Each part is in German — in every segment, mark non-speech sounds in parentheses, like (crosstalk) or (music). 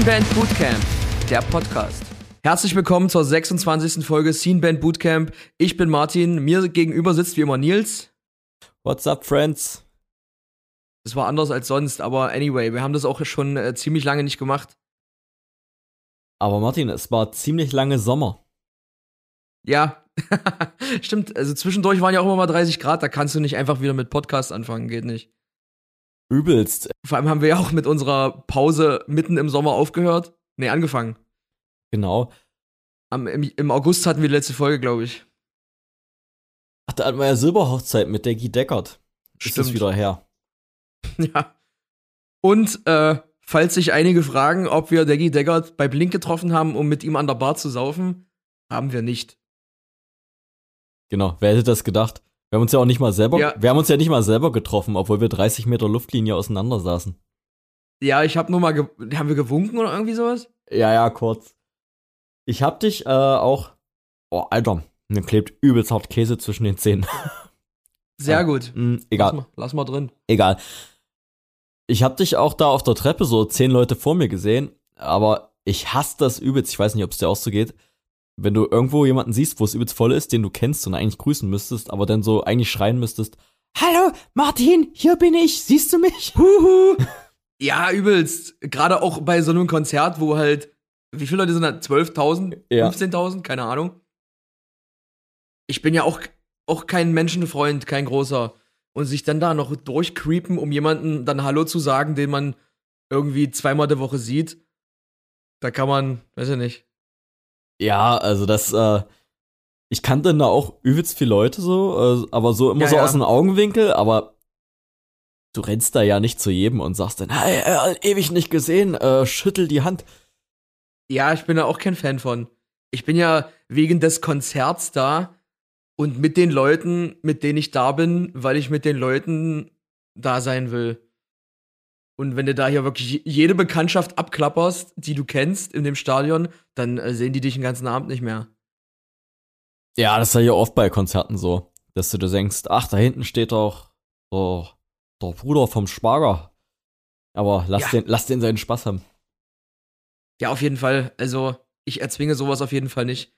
Scene Band Bootcamp, der Podcast. Herzlich willkommen zur 26. Folge Scene Band Bootcamp. Ich bin Martin, mir gegenüber sitzt wie immer Nils. What's up, friends? Das war anders als sonst, aber anyway, wir haben das auch schon äh, ziemlich lange nicht gemacht. Aber Martin, es war ziemlich lange Sommer. Ja, (laughs) stimmt. Also zwischendurch waren ja auch immer mal 30 Grad, da kannst du nicht einfach wieder mit Podcast anfangen, geht nicht. Übelst. Vor allem haben wir ja auch mit unserer Pause mitten im Sommer aufgehört. Nee, angefangen. Genau. Am, im, Im August hatten wir die letzte Folge, glaube ich. Ach, da hatten wir ja Silberhochzeit mit der Guy Deckard. Ist das wieder her. (laughs) Ja. Und äh, falls sich einige fragen, ob wir Deggy Deckard bei Blink getroffen haben, um mit ihm an der Bar zu saufen, haben wir nicht. Genau, wer hätte das gedacht? Wir haben uns ja auch nicht mal selber, ja. wir haben uns ja nicht mal selber getroffen, obwohl wir 30 Meter Luftlinie auseinander saßen. Ja, ich hab nur mal, haben wir gewunken oder irgendwie sowas? Ja, ja, kurz. Ich hab dich äh, auch, oh, Alter, mir klebt übelst hart Käse zwischen den Zähnen. (laughs) Sehr gut. Mh, hm, egal. Lass mal, lass mal drin. Egal. Ich hab dich auch da auf der Treppe so zehn Leute vor mir gesehen, aber ich hasse das übelst. Ich weiß nicht, ob es dir auch so geht wenn du irgendwo jemanden siehst, wo es übelst voll ist, den du kennst und eigentlich grüßen müsstest, aber dann so eigentlich schreien müsstest, Hallo, Martin, hier bin ich, siehst du mich? (laughs) Huhu. Ja, übelst. Gerade auch bei so einem Konzert, wo halt, wie viele Leute sind da? 12.000? Ja. 15.000? Keine Ahnung. Ich bin ja auch, auch kein Menschenfreund, kein großer. Und sich dann da noch durchcreepen, um jemanden dann Hallo zu sagen, den man irgendwie zweimal der Woche sieht. Da kann man, weiß ich nicht. Ja, also das, äh, ich kannte da auch übelst viele Leute so, äh, aber so immer ja, so ja. aus dem Augenwinkel, aber du rennst da ja nicht zu jedem und sagst dann, hey, äh, ewig nicht gesehen, äh, schüttel die Hand. Ja, ich bin da auch kein Fan von. Ich bin ja wegen des Konzerts da und mit den Leuten, mit denen ich da bin, weil ich mit den Leuten da sein will. Und wenn du da hier wirklich jede Bekanntschaft abklapperst, die du kennst in dem Stadion, dann äh, sehen die dich den ganzen Abend nicht mehr. Ja, das ist ja hier oft bei Konzerten so, dass du dir denkst, ach, da hinten steht doch oh, der Bruder vom Schwager. Aber lass, ja. den, lass den seinen Spaß haben. Ja, auf jeden Fall. Also, ich erzwinge sowas auf jeden Fall nicht.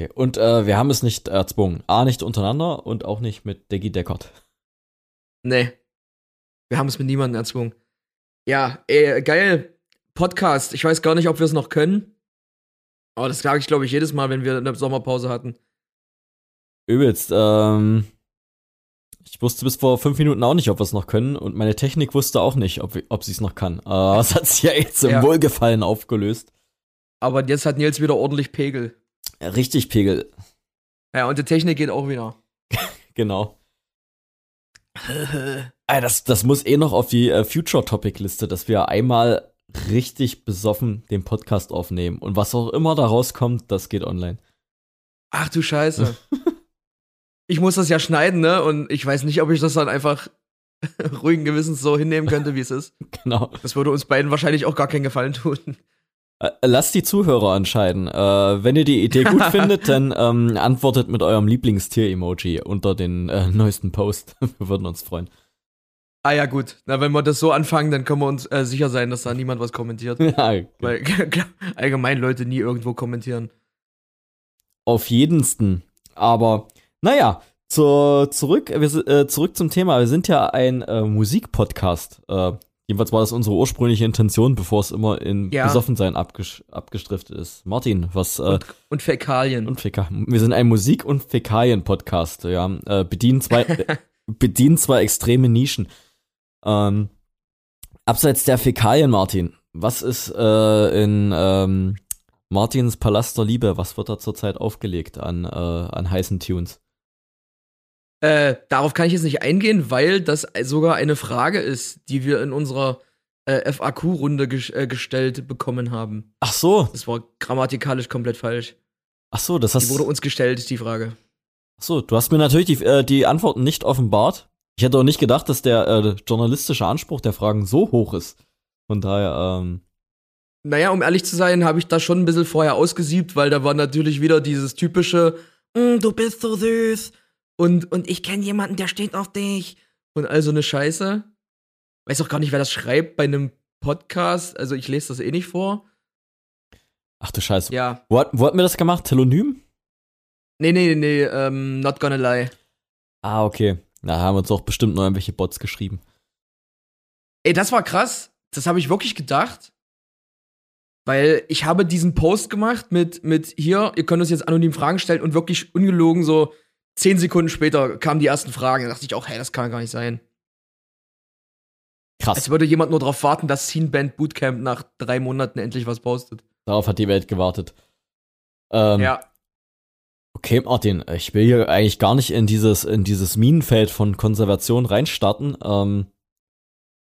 Okay. Und äh, wir haben es nicht erzwungen. A, nicht untereinander und auch nicht mit Deggy Deckert. Nee. Wir haben es mit niemandem erzwungen. Ja, ey, geil. Podcast. Ich weiß gar nicht, ob wir es noch können. Aber das sage ich, glaube ich, jedes Mal, wenn wir eine Sommerpause hatten. Übelst. Ähm, ich wusste bis vor fünf Minuten auch nicht, ob wir es noch können. Und meine Technik wusste auch nicht, ob, ob sie es noch kann. (laughs) Aber es hat sich ja jetzt im ja. Wohlgefallen aufgelöst. Aber jetzt hat Nils wieder ordentlich Pegel. Ja, richtig Pegel. Ja, und die Technik geht auch wieder. (laughs) genau. Das, das muss eh noch auf die äh, Future-Topic-Liste, dass wir einmal richtig besoffen den Podcast aufnehmen. Und was auch immer da rauskommt, das geht online. Ach du Scheiße. (laughs) ich muss das ja schneiden, ne? Und ich weiß nicht, ob ich das dann einfach (laughs) ruhigen Gewissens so hinnehmen könnte, wie es ist. (laughs) Genau. Das würde uns beiden wahrscheinlich auch gar keinen Gefallen tun. Äh, lasst die Zuhörer entscheiden. Äh, wenn ihr die Idee gut (laughs) findet, dann ähm, antwortet mit eurem Lieblingstier-Emoji unter den äh, neuesten Post. (laughs) wir würden uns freuen. Ah ja, gut. Na, wenn wir das so anfangen, dann können wir uns äh, sicher sein, dass da niemand was kommentiert. (laughs) Ja, okay. Weil allgemein Leute nie irgendwo kommentieren. Auf jedensten. Aber, naja, zur, zurück, wir, äh, zurück zum Thema. Wir sind ja ein äh, Musikpodcast. Äh, jedenfalls war das unsere ursprüngliche Intention, bevor es immer in ja. Besoffensein abges abgestriftet ist. Martin, was. Äh, und, und Fäkalien. Und Fäkalien. Wir sind ein Musik- und Fäkalien-Podcast. Ja, äh, bedienen zwei. (laughs) bedienen zwar extreme Nischen. Ähm, abseits der Fäkalien, Martin, was ist äh, in ähm, Martins Palast der Liebe, was wird da zurzeit aufgelegt an, äh, an heißen Tunes? Äh, darauf kann ich jetzt nicht eingehen, weil das sogar eine Frage ist, die wir in unserer äh, FAQ-Runde ges äh, gestellt bekommen haben. Ach so. Das war grammatikalisch komplett falsch. Ach so, das hast Die wurde uns gestellt, ist die Frage. Ach so, du hast mir natürlich die, äh, die Antworten nicht offenbart. Ich hätte auch nicht gedacht, dass der äh, journalistische Anspruch der Fragen so hoch ist. Von daher, ähm. Naja, um ehrlich zu sein, habe ich das schon ein bisschen vorher ausgesiebt, weil da war natürlich wieder dieses typische, mm, du bist so süß und, und ich kenne jemanden, der steht auf dich und all so eine Scheiße. Weiß auch gar nicht, wer das schreibt bei einem Podcast, also ich lese das eh nicht vor. Ach du Scheiße. Ja. Wo, wo hat mir das gemacht? Telonym? Nee, nee, nee, ähm, not gonna lie. Ah, okay. Da haben uns auch bestimmt noch irgendwelche Bots geschrieben. Ey, das war krass. Das habe ich wirklich gedacht. Weil ich habe diesen Post gemacht mit, mit hier, ihr könnt uns jetzt anonym Fragen stellen und wirklich ungelogen so zehn Sekunden später kamen die ersten Fragen. Da dachte ich auch, hey, das kann gar nicht sein. Krass. Als würde jemand nur darauf warten, dass Scene Band Bootcamp nach drei Monaten endlich was postet. Darauf hat die Welt gewartet. Ähm, Ja. Okay, Martin, ich will hier eigentlich gar nicht in dieses, in dieses Minenfeld von Konservation reinstarten. Ähm,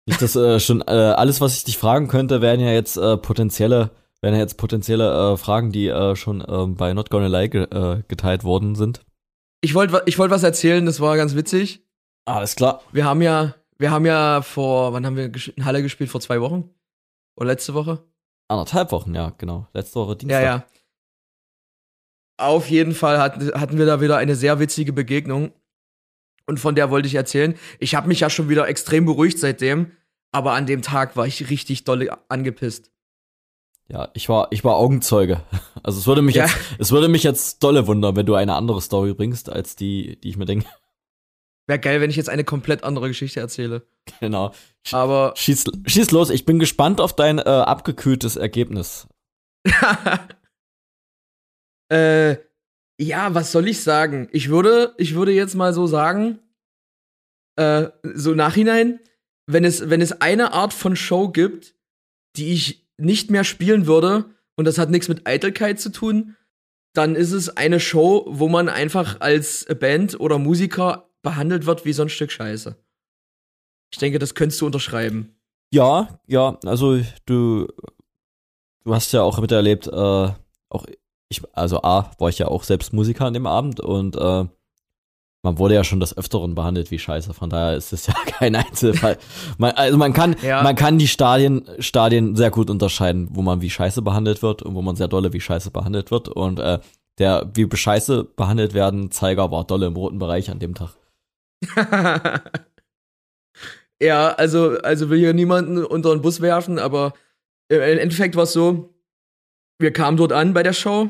nicht, dass äh, schon äh, alles, was ich dich fragen könnte, wären ja jetzt äh, potenzielle, wären ja jetzt potenzielle äh, Fragen, die äh, schon ähm, bei Not Gonna Lie ge äh, geteilt worden sind. Ich wollte ich wollt was erzählen, das war ganz witzig. Alles klar. Wir haben ja, wir haben ja vor, wann haben wir in Halle gespielt? Vor zwei Wochen? Oder letzte Woche? Anderthalb Wochen, ja, genau. Letzte Woche Ja, Dienstag. ja. Auf jeden Fall hatten, hatten wir da wieder eine sehr witzige Begegnung. Und von der wollte ich erzählen. Ich habe mich ja schon wieder extrem beruhigt seitdem, aber an dem Tag war ich richtig dolle angepisst. Ja, ich war, ich war Augenzeuge. (laughs) Also es würde mich Ja. jetzt, es würde mich jetzt dolle wundern, wenn du eine andere Story bringst, als die, die ich mir denke. (laughs) Wäre geil, wenn ich jetzt eine komplett andere Geschichte erzähle. Genau. Aber Schieß, schieß los, ich bin gespannt auf dein äh, abgekühltes Ergebnis. (laughs) äh, ja, was soll ich sagen? Ich würde, ich würde jetzt mal so sagen, äh, so nachhinein, wenn es, wenn es eine Art von Show gibt, die ich nicht mehr spielen würde, und das hat nichts mit Eitelkeit zu tun, dann ist es eine Show, wo man einfach als Band oder Musiker behandelt wird wie so ein Stück Scheiße. Ich denke, das könntest du unterschreiben. Ja, ja, also du, du hast ja auch miterlebt, äh, auch ich, also A, war ich ja auch selbst Musiker an dem Abend und äh, man wurde ja schon des Öfteren behandelt wie Scheiße, von daher ist es ja (laughs) kein Einzelfall. man, also man kann, Ja. man kann die Stadien, Stadien sehr gut unterscheiden, wo man wie Scheiße behandelt wird und wo man sehr dolle wie Scheiße behandelt wird und äh, der wie Scheiße behandelt werden Zeiger war dolle im roten Bereich an dem Tag. (laughs) ja, also, also will hier niemanden unter den Bus werfen, aber im Endeffekt war es so, wir kamen dort an bei der Show,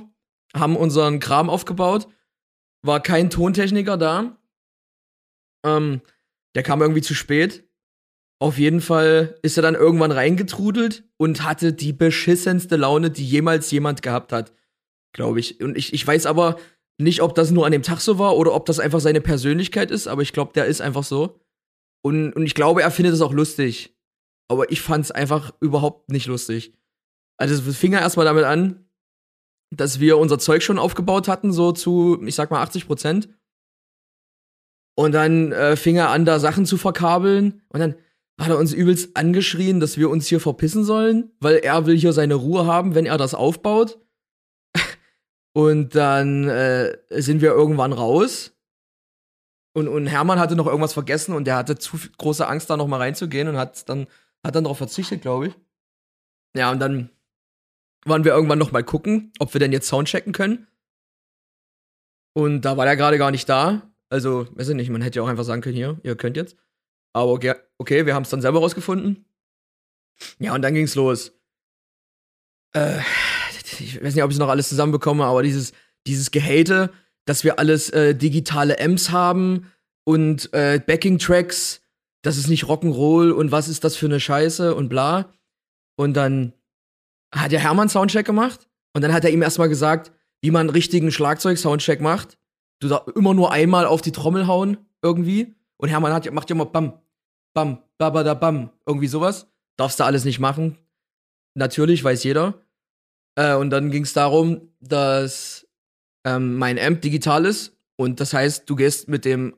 haben unseren Kram aufgebaut, war kein Tontechniker da. Ähm, der kam irgendwie zu spät. Auf jeden Fall ist er dann irgendwann reingetrudelt und hatte die beschissenste Laune, die jemals jemand gehabt hat, glaube ich. Und ich, ich weiß aber nicht, ob das nur an dem Tag so war oder ob das einfach seine Persönlichkeit ist, aber ich glaube, der ist einfach so. Und, und ich glaube, er findet es auch lustig. Aber ich fand es einfach überhaupt nicht lustig. Also es fing ja erstmal damit an, dass wir unser Zeug schon aufgebaut hatten, so zu, ich sag mal, 80 Prozent. Und dann äh, fing er an, da Sachen zu verkabeln. Und dann hat er uns übelst angeschrien, dass wir uns hier verpissen sollen, weil er will hier seine Ruhe haben, wenn er das aufbaut. (laughs) Und dann äh, sind wir irgendwann raus. Und, und Hermann hatte noch irgendwas vergessen und der hatte zu große Angst, da noch mal reinzugehen und hat dann, hat dann darauf verzichtet, glaube ich. Ja, und dann waren wir irgendwann noch mal gucken, ob wir denn jetzt Sound checken können. Und da war er gerade gar nicht da. Also, weiß ich nicht, man hätte ja auch einfach sagen können, hier, ihr könnt jetzt. Aber okay, okay wir haben es dann selber rausgefunden. Ja, und dann ging's los. Äh, ich weiß nicht, ob ich noch alles zusammenbekomme, aber dieses, dieses Gehate, dass wir alles äh, digitale Amps haben und äh, Backing-Tracks, das ist nicht Rock'n'Roll und was ist das für eine Scheiße und bla. Und dann hat der Hermann Soundcheck gemacht und dann hat er ihm erstmal gesagt, wie man einen richtigen Schlagzeug-Soundcheck macht. Du darfst immer nur einmal auf die Trommel hauen, irgendwie. Und Hermann hat, macht ja immer Bam, Bam, Babada Bam, irgendwie sowas. Darfst du alles nicht machen. Natürlich, weiß jeder. Äh, und dann ging es darum, dass ähm, mein Amp digital ist. Und das heißt, du gehst mit dem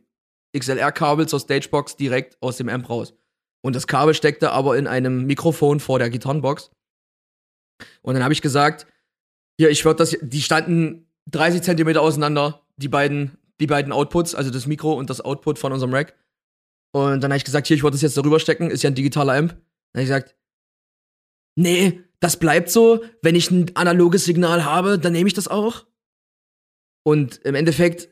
XLR-Kabel zur Stagebox direkt aus dem Amp raus. Und das Kabel steckte aber in einem Mikrofon vor der Gitarrenbox. Und dann habe ich gesagt, hier, ich würde das, die standen 30 Zentimeter auseinander, die beiden, die beiden Outputs, also das Mikro und das Output von unserem Rack. Und dann habe ich gesagt, hier, ich wollte das jetzt darüber stecken, ist ja ein digitaler Amp. Dann habe ich gesagt, nee, das bleibt so. Wenn ich ein analoges Signal habe, dann nehme ich das auch. Und im Endeffekt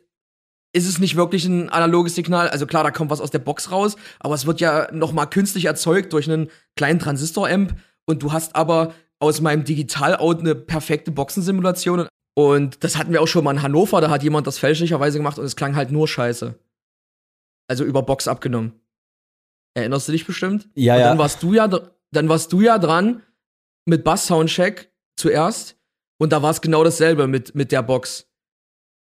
ist es nicht wirklich ein analoges Signal. Also klar, da kommt was aus der Box raus, aber es wird ja noch mal künstlich erzeugt durch einen kleinen Transistor-Amp und du hast aber aus meinem Digital-Out eine perfekte Boxensimulation. Und das hatten wir auch schon mal in Hannover, da hat jemand das fälschlicherweise gemacht und es klang halt nur scheiße. Also über Box abgenommen. Erinnerst du dich bestimmt? Ja, und ja. Dann warst du ja, dann warst du ja dran mit Bass-Soundcheck zuerst und da war es genau dasselbe mit, mit der Box.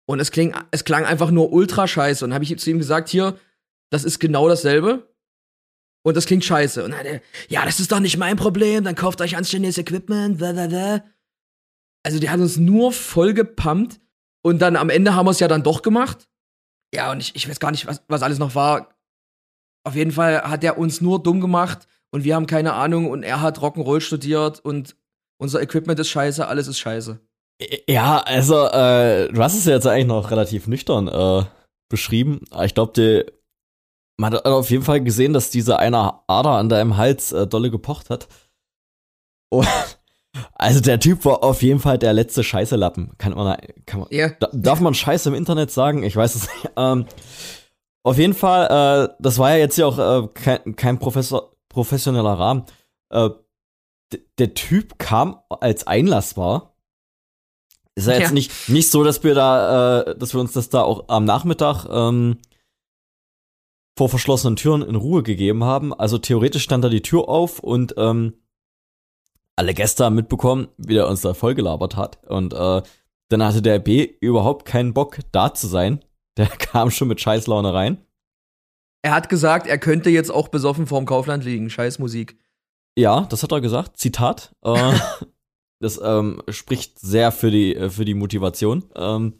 Und es kling, es klang einfach nur ultra scheiße. Und habe ich zu ihm gesagt, hier, das ist genau dasselbe. Und das klingt scheiße. Und dann er, ja, das ist doch nicht mein Problem, dann kauft euch anständiges Equipment, bla, bla, bla. Also die hat uns nur voll gepumpt. Und dann am Ende haben wir es ja dann doch gemacht. Ja, und ich, ich weiß gar nicht, was, was alles noch war. Auf jeden Fall hat er uns nur dumm gemacht und wir haben keine Ahnung und er hat Rock'n'Roll studiert und unser Equipment ist scheiße, alles ist scheiße. Ja, also, äh, du hast es ja jetzt eigentlich noch relativ nüchtern äh, beschrieben. Ich glaube, man hat auf jeden Fall gesehen, dass diese eine Ader an deinem Hals äh, dolle gepocht hat. Oh, (laughs) also der Typ war auf jeden Fall der letzte Scheißelappen. Kann man, kann man yeah. darf man Scheiße im Internet sagen? Ich weiß es nicht. (laughs) Ähm, auf jeden Fall, äh, das war ja jetzt ja auch äh, kein, kein Professor, professioneller Rahmen. Äh, der Typ kam als einlassbar. Ist ja jetzt ja. nicht, nicht so, dass wir da, äh, dass wir uns das da auch am Nachmittag ähm, vor verschlossenen Türen in Ruhe gegeben haben. Also theoretisch stand da die Tür auf und ähm, alle Gäste haben mitbekommen, wie der uns da vollgelabert hat. Und äh, dann hatte der B überhaupt keinen Bock, da zu sein. (laughs) Der kam schon mit Scheißlaune rein. Er hat gesagt, er könnte jetzt auch besoffen vorm Kaufland liegen. Scheiß Musik. Ja, das hat er gesagt. Zitat. Äh, (laughs) das ähm, spricht sehr für die, äh, für die Motivation. Ähm,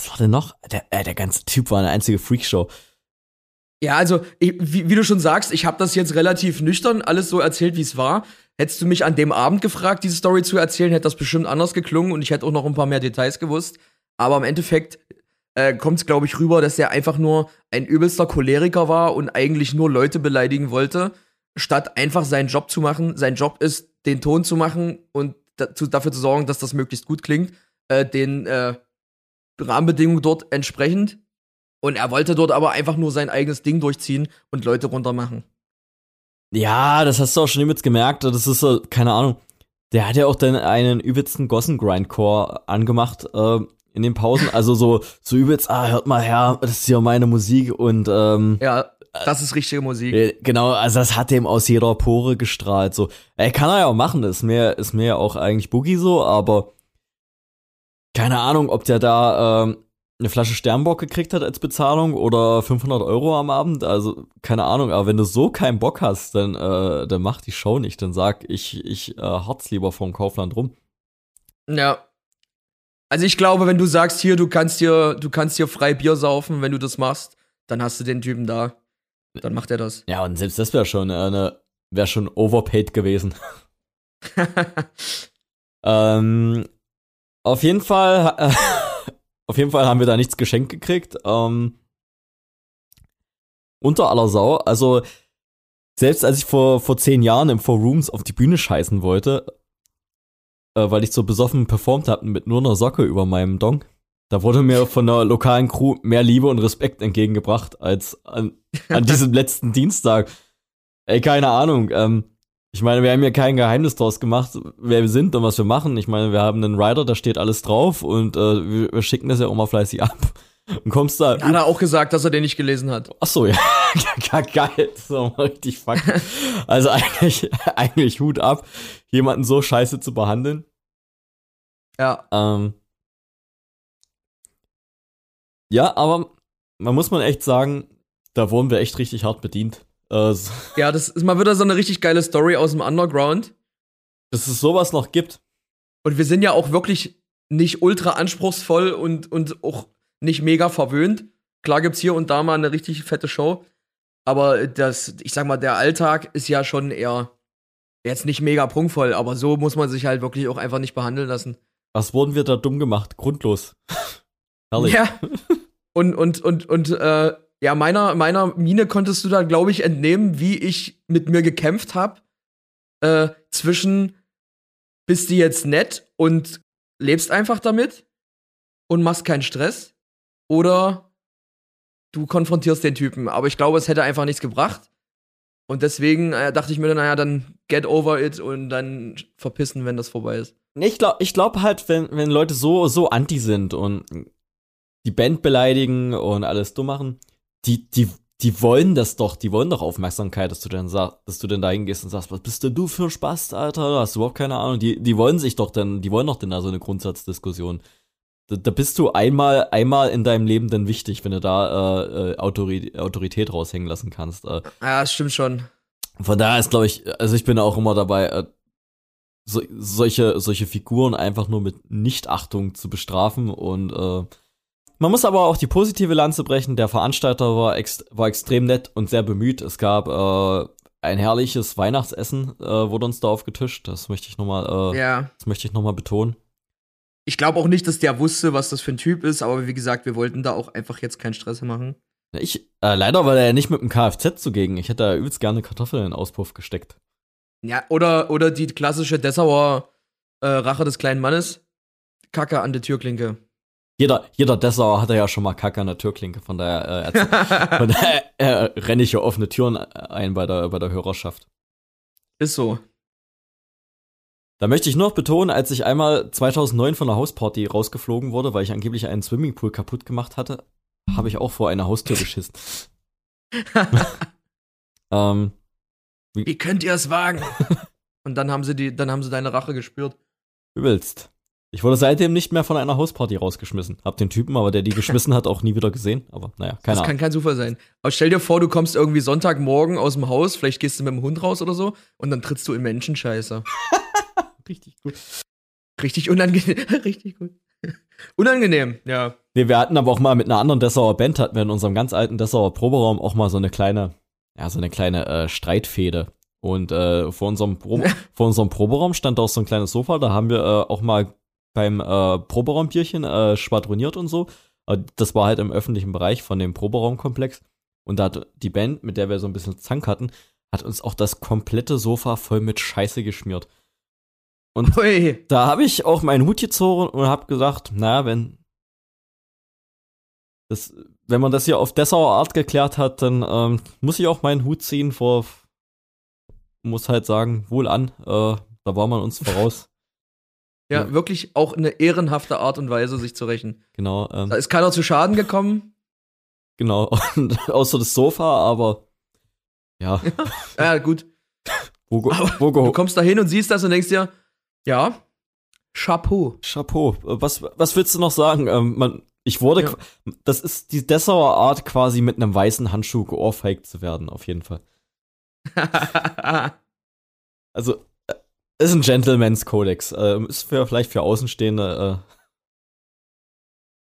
was war denn noch? Der, äh, der ganze Typ war eine einzige Freakshow. Ja, also, ich, wie, wie, du schon sagst, ich habe das jetzt relativ nüchtern alles so erzählt, wie es war. Hättest du mich an dem Abend gefragt, diese Story zu erzählen, hätte das bestimmt anders geklungen und ich hätte auch noch ein paar mehr Details gewusst. Aber im Endeffekt äh, kommt es, glaube ich, rüber, dass er einfach nur ein übelster Choleriker war und eigentlich nur Leute beleidigen wollte, statt einfach seinen Job zu machen. Sein Job ist, den Ton zu machen und dafür zu sorgen, dass das möglichst gut klingt, äh, den äh, Rahmenbedingungen dort entsprechend. Und er wollte dort aber einfach nur sein eigenes Ding durchziehen und Leute runtermachen. Ja, das hast du auch schon jetzt gemerkt. Das ist so, keine Ahnung. Der hat ja auch dann einen übelsten Gossen-Grindcore angemacht äh, in den Pausen. (laughs) Also so, so übelst, ah, hört mal her, das ist ja meine Musik und ähm, Ja, das ist richtige Musik. Genau, also das hat dem aus jeder Pore gestrahlt. So, ey, kann er ja auch machen, ist mir, ist mir ja auch eigentlich Boogie so, aber keine Ahnung, ob der da ähm, eine Flasche Sternbock gekriegt hat als Bezahlung oder 500 Euro am Abend. Also keine Ahnung, aber wenn du so keinen Bock hast, dann, äh, dann mach die Show nicht. Dann sag ich, ich äh, harz lieber vom Kaufland rum. Ja. Also ich glaube, wenn du sagst, hier, du kannst dir, du kannst dir frei Bier saufen, wenn du das machst, dann hast du den Typen da. Dann macht er das. Ja, und selbst das wäre schon eine, wäre schon overpaid gewesen. (laughs) ähm, auf jeden Fall, äh, (laughs) auf jeden Fall haben wir da nichts geschenkt gekriegt. Ähm, unter aller Sau. Also, selbst als ich vor, vor zehn Jahren im Four Rooms auf die Bühne scheißen wollte, äh, weil ich so besoffen performt habe mit nur einer Socke über meinem Dong, da wurde mir von der lokalen Crew mehr Liebe und Respekt entgegengebracht als an, an (laughs) diesem letzten Dienstag. Ey, keine Ahnung. Ähm, ich meine, wir haben ja kein Geheimnis draus gemacht, wer wir sind und was wir machen. Ich meine, wir haben einen Rider, da steht alles drauf und äh, wir, wir, schicken das ja auch mal fleißig ab. (laughs) Und kommst da. Hat er auch gesagt, dass er den nicht gelesen hat. Ach so, ja. (laughs) geil. So richtig fuck. (laughs) Also eigentlich, eigentlich Hut ab, jemanden so scheiße zu behandeln. Ja. Ähm, ja, aber man muss man echt sagen, da wurden wir echt richtig hart bedient. Äh, ja, das ist mal wieder so eine richtig geile Story aus dem Underground. Dass es sowas noch gibt. Und wir sind ja auch wirklich nicht ultra anspruchsvoll und, und auch nicht mega verwöhnt. Klar gibt's hier und da mal eine richtig fette Show. Aber das, ich sag mal, der Alltag ist ja schon eher jetzt nicht mega prunkvoll, aber so muss man sich halt wirklich auch einfach nicht behandeln lassen. Was wurden wir da dumm gemacht? Grundlos. (laughs) Herrlich. Ja. Und, und, und, und, äh, ja, meiner, meiner Mine konntest du da, glaube ich, entnehmen, wie ich mit mir gekämpft habe. Äh, zwischen bist du jetzt nett und lebst einfach damit und machst keinen Stress oder du konfrontierst den Typen. Aber ich glaube, es hätte einfach nichts gebracht. Und deswegen äh, dachte ich mir, naja, dann get over it und dann verpissen, wenn das vorbei ist. Ich glaube ich glaub halt, wenn, wenn Leute so, so anti sind und die Band beleidigen und alles dumm machen, die, die, die wollen das doch, die wollen doch Aufmerksamkeit, dass du dann sagst, dass du dann da hingehst und sagst, was bist denn du für ein Spaß, Alter? Hast du überhaupt keine Ahnung. Die, die wollen sich doch dann, die wollen doch dann da so eine Grundsatzdiskussion. Da, da bist du einmal, einmal in deinem Leben dann wichtig, wenn du da äh, äh Autorität, Autorität raushängen lassen kannst. Äh. Ja, das stimmt schon. Von daher ist, glaube ich, also ich bin auch immer dabei, äh, so, solche, solche Figuren einfach nur mit Nichtachtung zu bestrafen und äh, man muss aber auch die positive Lanze brechen. Der Veranstalter war, ex war extrem nett und sehr bemüht. Es gab äh, ein herrliches Weihnachtsessen, äh, wurde uns da aufgetischt. Das möchte ich nochmal, äh, ja. das möchte ich noch mal betonen. Ich glaube auch nicht, dass der wusste, was das für ein Typ ist, aber wie gesagt, wir wollten da auch einfach jetzt keinen Stress machen. Ich, äh, leider war er ja nicht mit dem Kfz zugegen. Ich hätte da übelst gerne Kartoffeln in den Auspuff gesteckt. Ja, oder, oder die klassische Dessauer äh, Rache des kleinen Mannes. Kacke an der Türklinke jeder, jeder Dessauer hatte ja schon mal Kacke an der Türklinke, von daher, äh, (laughs) von daher äh, renne ich ja offene Türen ein bei der, bei der Hörerschaft. Ist so. Da möchte ich noch betonen, als ich einmal 2009 von der Hausparty rausgeflogen wurde, weil ich angeblich einen Swimmingpool kaputt gemacht hatte, habe ich auch vor einer Haustür geschissen. (laughs) ähm, wie, wie könnt ihr es wagen? (laughs) Und dann haben sie die, dann haben sie deine Rache gespürt. Übelst. Ich wurde seitdem nicht mehr von einer Hausparty rausgeschmissen. Hab den Typen, aber der die geschmissen hat, auch nie wieder gesehen. Aber naja, keine Ahnung. Das kann kein Zufall sein. Aber stell dir vor, du kommst irgendwie Sonntagmorgen aus dem Haus, vielleicht gehst du mit dem Hund raus oder so und dann trittst du in Menschenscheiße. (laughs) Richtig gut. Richtig unangenehm. (laughs) Richtig gut. Unangenehm, ja. Nee, wir hatten aber auch mal mit einer anderen Dessauer Band, hatten wir in unserem ganz alten Dessauer Proberaum auch mal so eine kleine, ja, so eine kleine äh, Streitfehde. Und äh, vor, unserem Pro (laughs) vor unserem Proberaum stand auch so ein kleines Sofa, da haben wir äh, auch mal beim äh, Proberaumbierchen äh, schwadroniert und so. Das war halt im öffentlichen Bereich von dem Proberaumkomplex. Und da hat die Band, mit der wir so ein bisschen Zank hatten, hat uns auch das komplette Sofa voll mit Scheiße geschmiert. Und (laughs) Ui. da habe ich auch meinen Hut gezogen und habe gesagt, naja, wenn das, wenn man das hier auf Dessauer Art geklärt hat, dann ähm, muss ich auch meinen Hut ziehen vor, muss halt sagen, wohl an, äh, da war man uns voraus. Ja, ja, wirklich auch eine ehrenhafte Art und Weise, sich zu rächen. Genau. Ähm, da ist keiner zu Schaden gekommen. Genau, und (laughs) außer das Sofa, aber ja. (laughs) ja, gut. Wo, wo, wo, du kommst da hin und siehst das und denkst dir, ja, Chapeau. Chapeau. Was, was willst du noch sagen? Ähm, man, ich wurde, ja. das ist die Dessauer Art, quasi mit einem weißen Handschuh geohrfeigt zu werden, auf jeden Fall. (laughs) also, ist ein Gentleman's Kodex. Ähm, ist für, vielleicht für Außenstehende äh,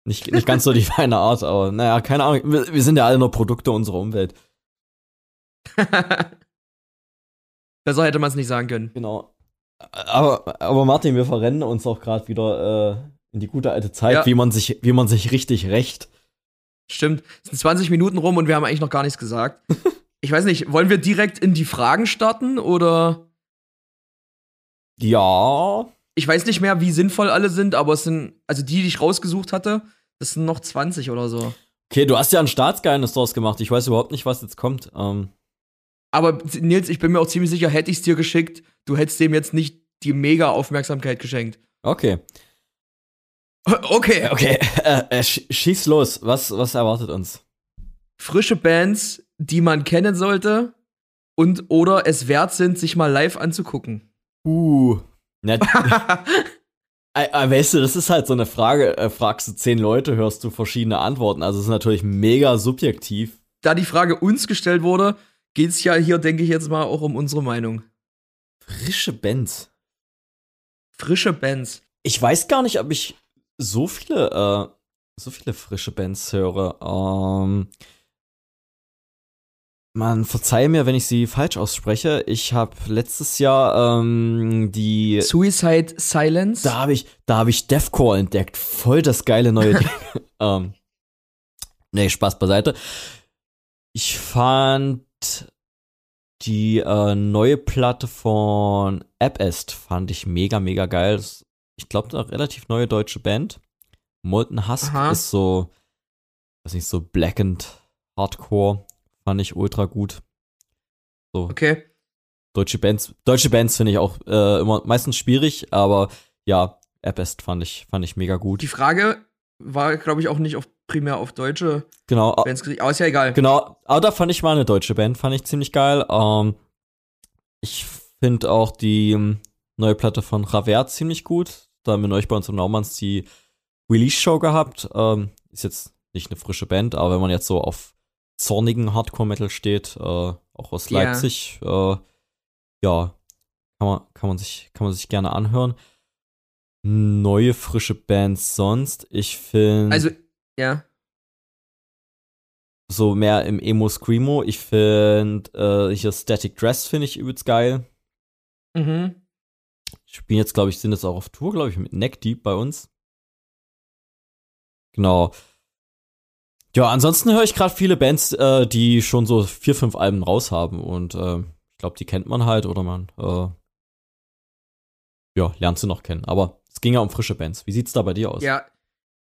nicht, nicht ganz so die (laughs) feine Art, aber naja, keine Ahnung. Wir, wir sind ja alle nur Produkte unserer Umwelt. (laughs) Besser hätte man es nicht sagen können. Genau. Aber, aber Martin, wir verrennen uns auch gerade wieder äh, in die gute alte Zeit, ja. wie, man sich, wie man sich richtig rächt. Stimmt. Es sind 20 Minuten rum und wir haben eigentlich noch gar nichts gesagt. (laughs) ich weiß nicht, wollen wir direkt in die Fragen starten oder? Ja. Ich weiß nicht mehr, wie sinnvoll alle sind, aber es sind, also die, die ich rausgesucht hatte, das sind noch 20 oder so. Okay, du hast ja ein Staatsgeheimnis draus gemacht. Ich weiß überhaupt nicht, was jetzt kommt. Ähm. Aber Nils, ich bin mir auch ziemlich sicher, hätte ich es dir geschickt, du hättest dem jetzt nicht die mega Aufmerksamkeit geschenkt. Okay. (laughs) Okay. Okay, äh, äh, schieß los. Was, was erwartet uns? Frische Bands, die man kennen sollte und oder es wert sind, sich mal live anzugucken. Uh. Na, (laughs) weißt du, das ist halt so eine Frage, äh, fragst du zehn Leute, hörst du verschiedene Antworten. Also es ist natürlich mega subjektiv. Da die Frage uns gestellt wurde, geht es ja hier, denke ich jetzt mal, auch um unsere Meinung. Frische Bands. Frische Bands. Ich weiß gar nicht, ob ich so viele, äh, so viele frische Bands höre. Ähm, man verzeihe mir, wenn ich sie falsch ausspreche. Ich habe letztes Jahr ähm, die Suicide Silence. Da habe ich, da habe ich Deathcore entdeckt. Voll das geile neue Ding. (laughs) ähm, nee, Spaß beiseite. Ich fand die äh, neue Platte von Appest fand ich mega, mega geil. Ich glaube, eine relativ neue deutsche Band. Molten Husk Aha. ist so, weiß nicht, so blackened Hardcore. Fand ich ultra gut. So. Okay. Deutsche Bands, deutsche Bands finde ich auch äh, immer meistens schwierig, aber ja, Best fand ich, fand ich mega gut. Die Frage war, glaube ich, auch nicht auf, primär auf deutsche genau, Bands gerichtet, aber ist ja egal. Genau, aber da fand ich mal eine deutsche Band, fand ich ziemlich geil. Ähm, ich finde auch die ähm, neue Platte von Ravert ziemlich gut. Da haben wir neulich bei uns im Naumanns die Release-Show gehabt. Ähm, ist jetzt nicht eine frische Band, aber wenn man jetzt so auf zornigen Hardcore-Metal steht, äh, auch aus Leipzig, yeah. äh, ja, kann man, kann, man sich, kann man sich gerne anhören. Neue, frische Bands sonst. Ich finde. Also, ja. So mehr im Emo-Screamo. Ich finde, äh, hier Static Dress finde ich übelst geil. Mhm. Ich bin jetzt, glaube ich, sind jetzt auch auf Tour, glaube ich, mit Neck Deep bei uns. Genau. Ja, ansonsten höre ich gerade viele Bands, äh, die schon so vier, fünf Alben raus haben und äh, ich glaube, die kennt man halt oder man äh, ja, lernt sie noch kennen. Aber es ging ja um frische Bands. Wie sieht's da bei dir aus? Ja,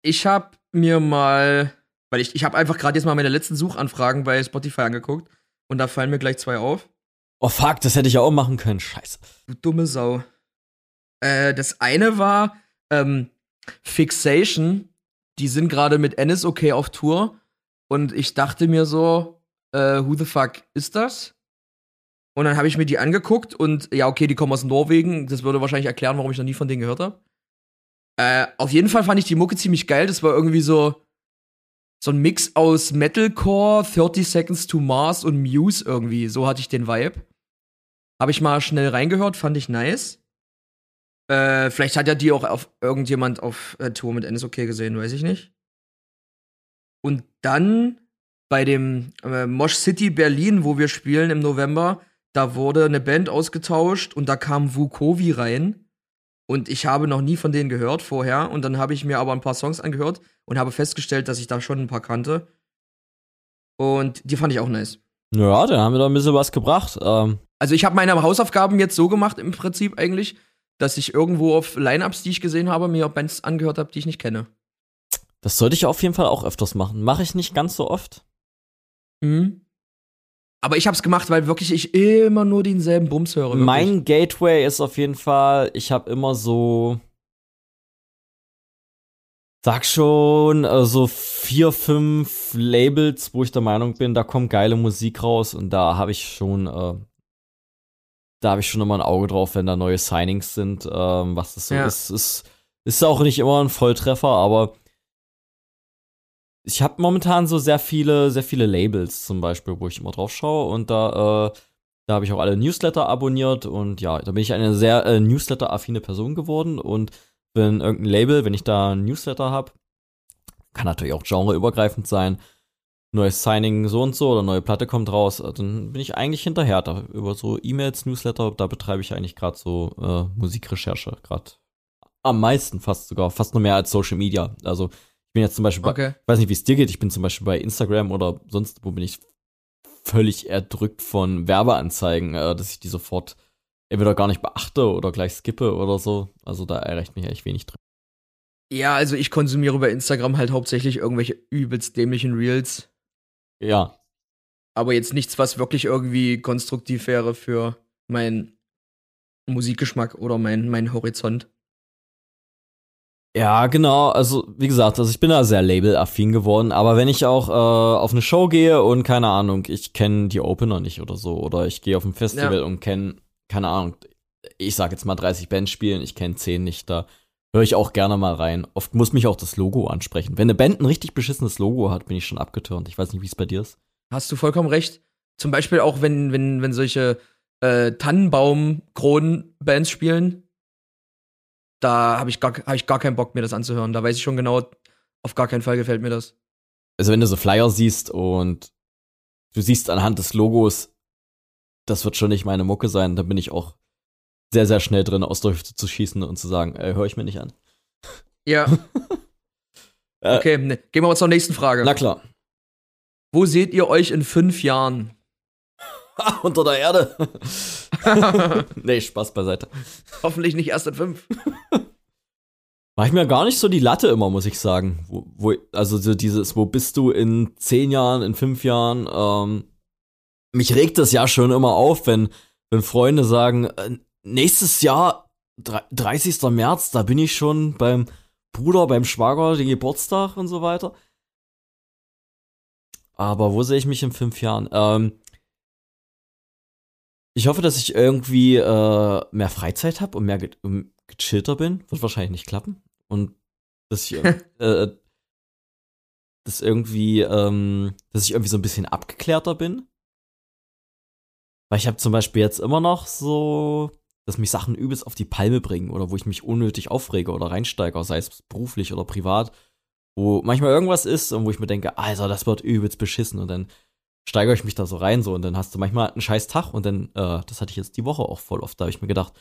ich habe mir mal, weil ich, ich habe einfach gerade jetzt mal meine letzten Suchanfragen bei Spotify angeguckt und da fallen mir gleich zwei auf. Oh fuck, das hätte ich ja auch machen können. Scheiße. Du dumme Sau. Äh, das eine war ähm, Fixation die sind gerade mit Ennis okay auf Tour und ich dachte mir so, äh, who the fuck ist das? Und dann habe ich mir die angeguckt und ja, okay, die kommen aus Norwegen. Das würde wahrscheinlich erklären, warum ich noch nie von denen gehört habe. Äh, auf jeden Fall fand ich die Mucke ziemlich geil. Das war irgendwie so so ein Mix aus Metalcore, 30 Seconds to Mars und Muse irgendwie. So hatte ich den Vibe. Habe ich mal schnell reingehört, fand ich nice. Äh, vielleicht hat ja die auch auf irgendjemand auf äh, Tour mit NSOK gesehen, weiß ich nicht. Und dann bei dem äh, Mosh City Berlin, wo wir spielen im November, da wurde eine Band ausgetauscht und da kam Vukovi rein. Und ich habe noch nie von denen gehört vorher. Und dann habe ich mir aber ein paar Songs angehört und habe festgestellt, dass ich da schon ein paar kannte. Und die fand ich auch nice. Ja, dann haben wir da ein bisschen was gebracht. Ähm. Also ich habe meine Hausaufgaben jetzt so gemacht im Prinzip eigentlich, dass ich irgendwo auf Lineups, die ich gesehen habe, mir Bands angehört habe, die ich nicht kenne. Das sollte ich auf jeden Fall auch öfters machen. Mache ich nicht ganz so oft. Mhm. Aber ich habe es gemacht, weil wirklich ich immer nur denselben Bums höre. Wirklich. Mein Gateway ist auf jeden Fall, ich habe immer so sag schon, also vier, fünf Labels, wo ich der Meinung bin, da kommt geile Musik raus und da habe ich schon äh, da habe ich schon immer ein Auge drauf, wenn da neue Signings sind, ähm, was das so ja. ist. Ist, ist auch nicht immer ein Volltreffer, aber ich habe momentan so sehr viele, sehr viele Labels zum Beispiel, wo ich immer drauf schaue und da, äh, da habe ich auch alle Newsletter abonniert und ja, da bin ich eine sehr äh, Newsletter-affine Person geworden und wenn irgendein Label, wenn ich da ein Newsletter habe, kann natürlich auch genreübergreifend sein, neues Signing so und so oder neue Platte kommt raus, äh, dann bin ich eigentlich hinterher. Da, über so E-Mails, Newsletter, da betreibe ich eigentlich gerade so äh, Musikrecherche, gerade am meisten fast sogar, fast noch mehr als Social Media. Also ich bin jetzt zum Beispiel, okay. bei, ich weiß nicht, wie es dir geht, ich bin zum Beispiel bei Instagram oder sonst wo bin ich völlig erdrückt von Werbeanzeigen, äh, dass ich die sofort entweder gar nicht beachte oder gleich skippe oder so. Also da erreicht mich echt wenig drin. Ja, also ich konsumiere bei Instagram halt hauptsächlich irgendwelche übelst dämlichen Reels ja. Aber jetzt nichts, was wirklich irgendwie konstruktiv wäre für meinen Musikgeschmack oder mein, mein Horizont. Ja, genau. Also, wie gesagt, also ich bin da sehr labelaffin geworden, aber wenn ich auch äh, auf eine Show gehe und keine Ahnung, ich kenne die Opener nicht oder so, oder ich gehe auf ein Festival ja. und kenne, keine Ahnung, ich sag jetzt mal 30 Bands spielen, ich kenne 10 nicht, da höre ich auch gerne mal rein. Oft muss mich auch das Logo ansprechen. Wenn eine Band ein richtig beschissenes Logo hat, bin ich schon abgetürnt. Ich weiß nicht, wie es bei dir ist. Hast du vollkommen recht. Zum Beispiel auch, wenn, wenn, wenn solche äh, Tannenbaum-Kronen-Bands spielen, da habe ich, gar, hab ich gar keinen Bock, mir das anzuhören. Da weiß ich schon genau, auf gar keinen Fall gefällt mir das. Also, wenn du so Flyer siehst und du siehst anhand des Logos, das wird schon nicht meine Mucke sein, dann bin ich auch sehr, sehr schnell drin, aus der Hüfte zu schießen und zu sagen, äh, höre ich mir nicht an. Ja. (laughs) Äh, okay, ne, gehen wir mal zur nächsten Frage. Na klar. Wo seht ihr euch in fünf Jahren? (laughs) Unter der Erde. (laughs) nee, Spaß beiseite. Hoffentlich nicht erst in fünf. Mach ich mir gar nicht so die Latte immer, muss ich sagen. Wo, wo, also so dieses, wo bist du in zehn Jahren, in fünf Jahren? Ähm, mich regt das ja schon immer auf, wenn, wenn Freunde sagen, äh, nächstes Jahr, 30. März, da bin ich schon beim Bruder, beim Schwager, den Geburtstag und so weiter. Aber wo sehe ich mich in fünf Jahren? Ähm, ich hoffe, dass ich irgendwie äh, mehr Freizeit habe und mehr ge um, gechillter bin. Wird wahrscheinlich nicht klappen. Und dass ich, (laughs) äh, dass irgendwie, ähm, dass ich irgendwie so ein bisschen abgeklärter bin. Weil ich habe zum Beispiel jetzt immer noch so, dass mich Sachen übelst auf die Palme bringen oder wo ich mich unnötig aufrege oder reinsteige, sei es beruflich oder privat, wo manchmal irgendwas ist und wo ich mir denke, Alter, das wird übelst beschissen und dann steigere ich mich da so rein so und dann hast du manchmal einen scheiß Tag und dann, äh, das hatte ich jetzt die Woche auch voll oft, da habe ich mir gedacht,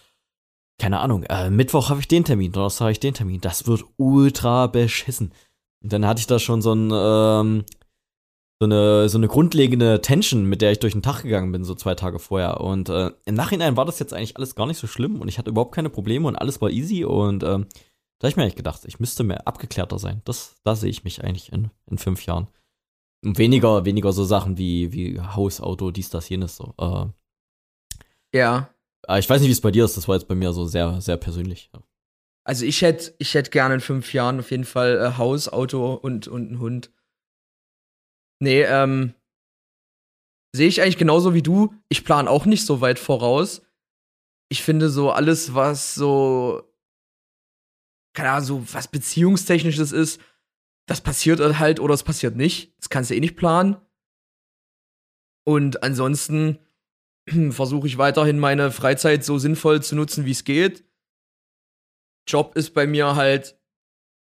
keine Ahnung, äh, Mittwoch habe ich den Termin, Donnerstag habe ich den Termin, das wird ultra beschissen. Und dann hatte ich da schon so ein, ähm, so eine, so eine grundlegende Tension, mit der ich durch den Tag gegangen bin, so zwei Tage vorher. Und äh, im Nachhinein war das jetzt eigentlich alles gar nicht so schlimm und ich hatte überhaupt keine Probleme und alles war easy und ähm, da habe ich mir eigentlich gedacht, ich müsste mehr abgeklärter sein. Das, da sehe ich mich eigentlich in, in fünf Jahren. Und weniger, weniger so Sachen wie, wie Haus, Auto, dies, das, jenes so. Äh, ja. Ich weiß nicht, wie es bei dir ist, das war jetzt bei mir so sehr, sehr persönlich. Ja. Also ich hätte ich hätt gerne in fünf Jahren auf jeden Fall äh, Haus, Auto und, und einen Hund. Nee, ähm, sehe ich eigentlich genauso wie du. Ich plane auch nicht so weit voraus. Ich finde so alles, was so, keine Ahnung, so was beziehungstechnisches ist, das passiert halt oder es passiert nicht. Das kannst du eh nicht planen. Und ansonsten (clears throat) versuche ich weiterhin meine Freizeit so sinnvoll zu nutzen, wie es geht. Job ist bei mir halt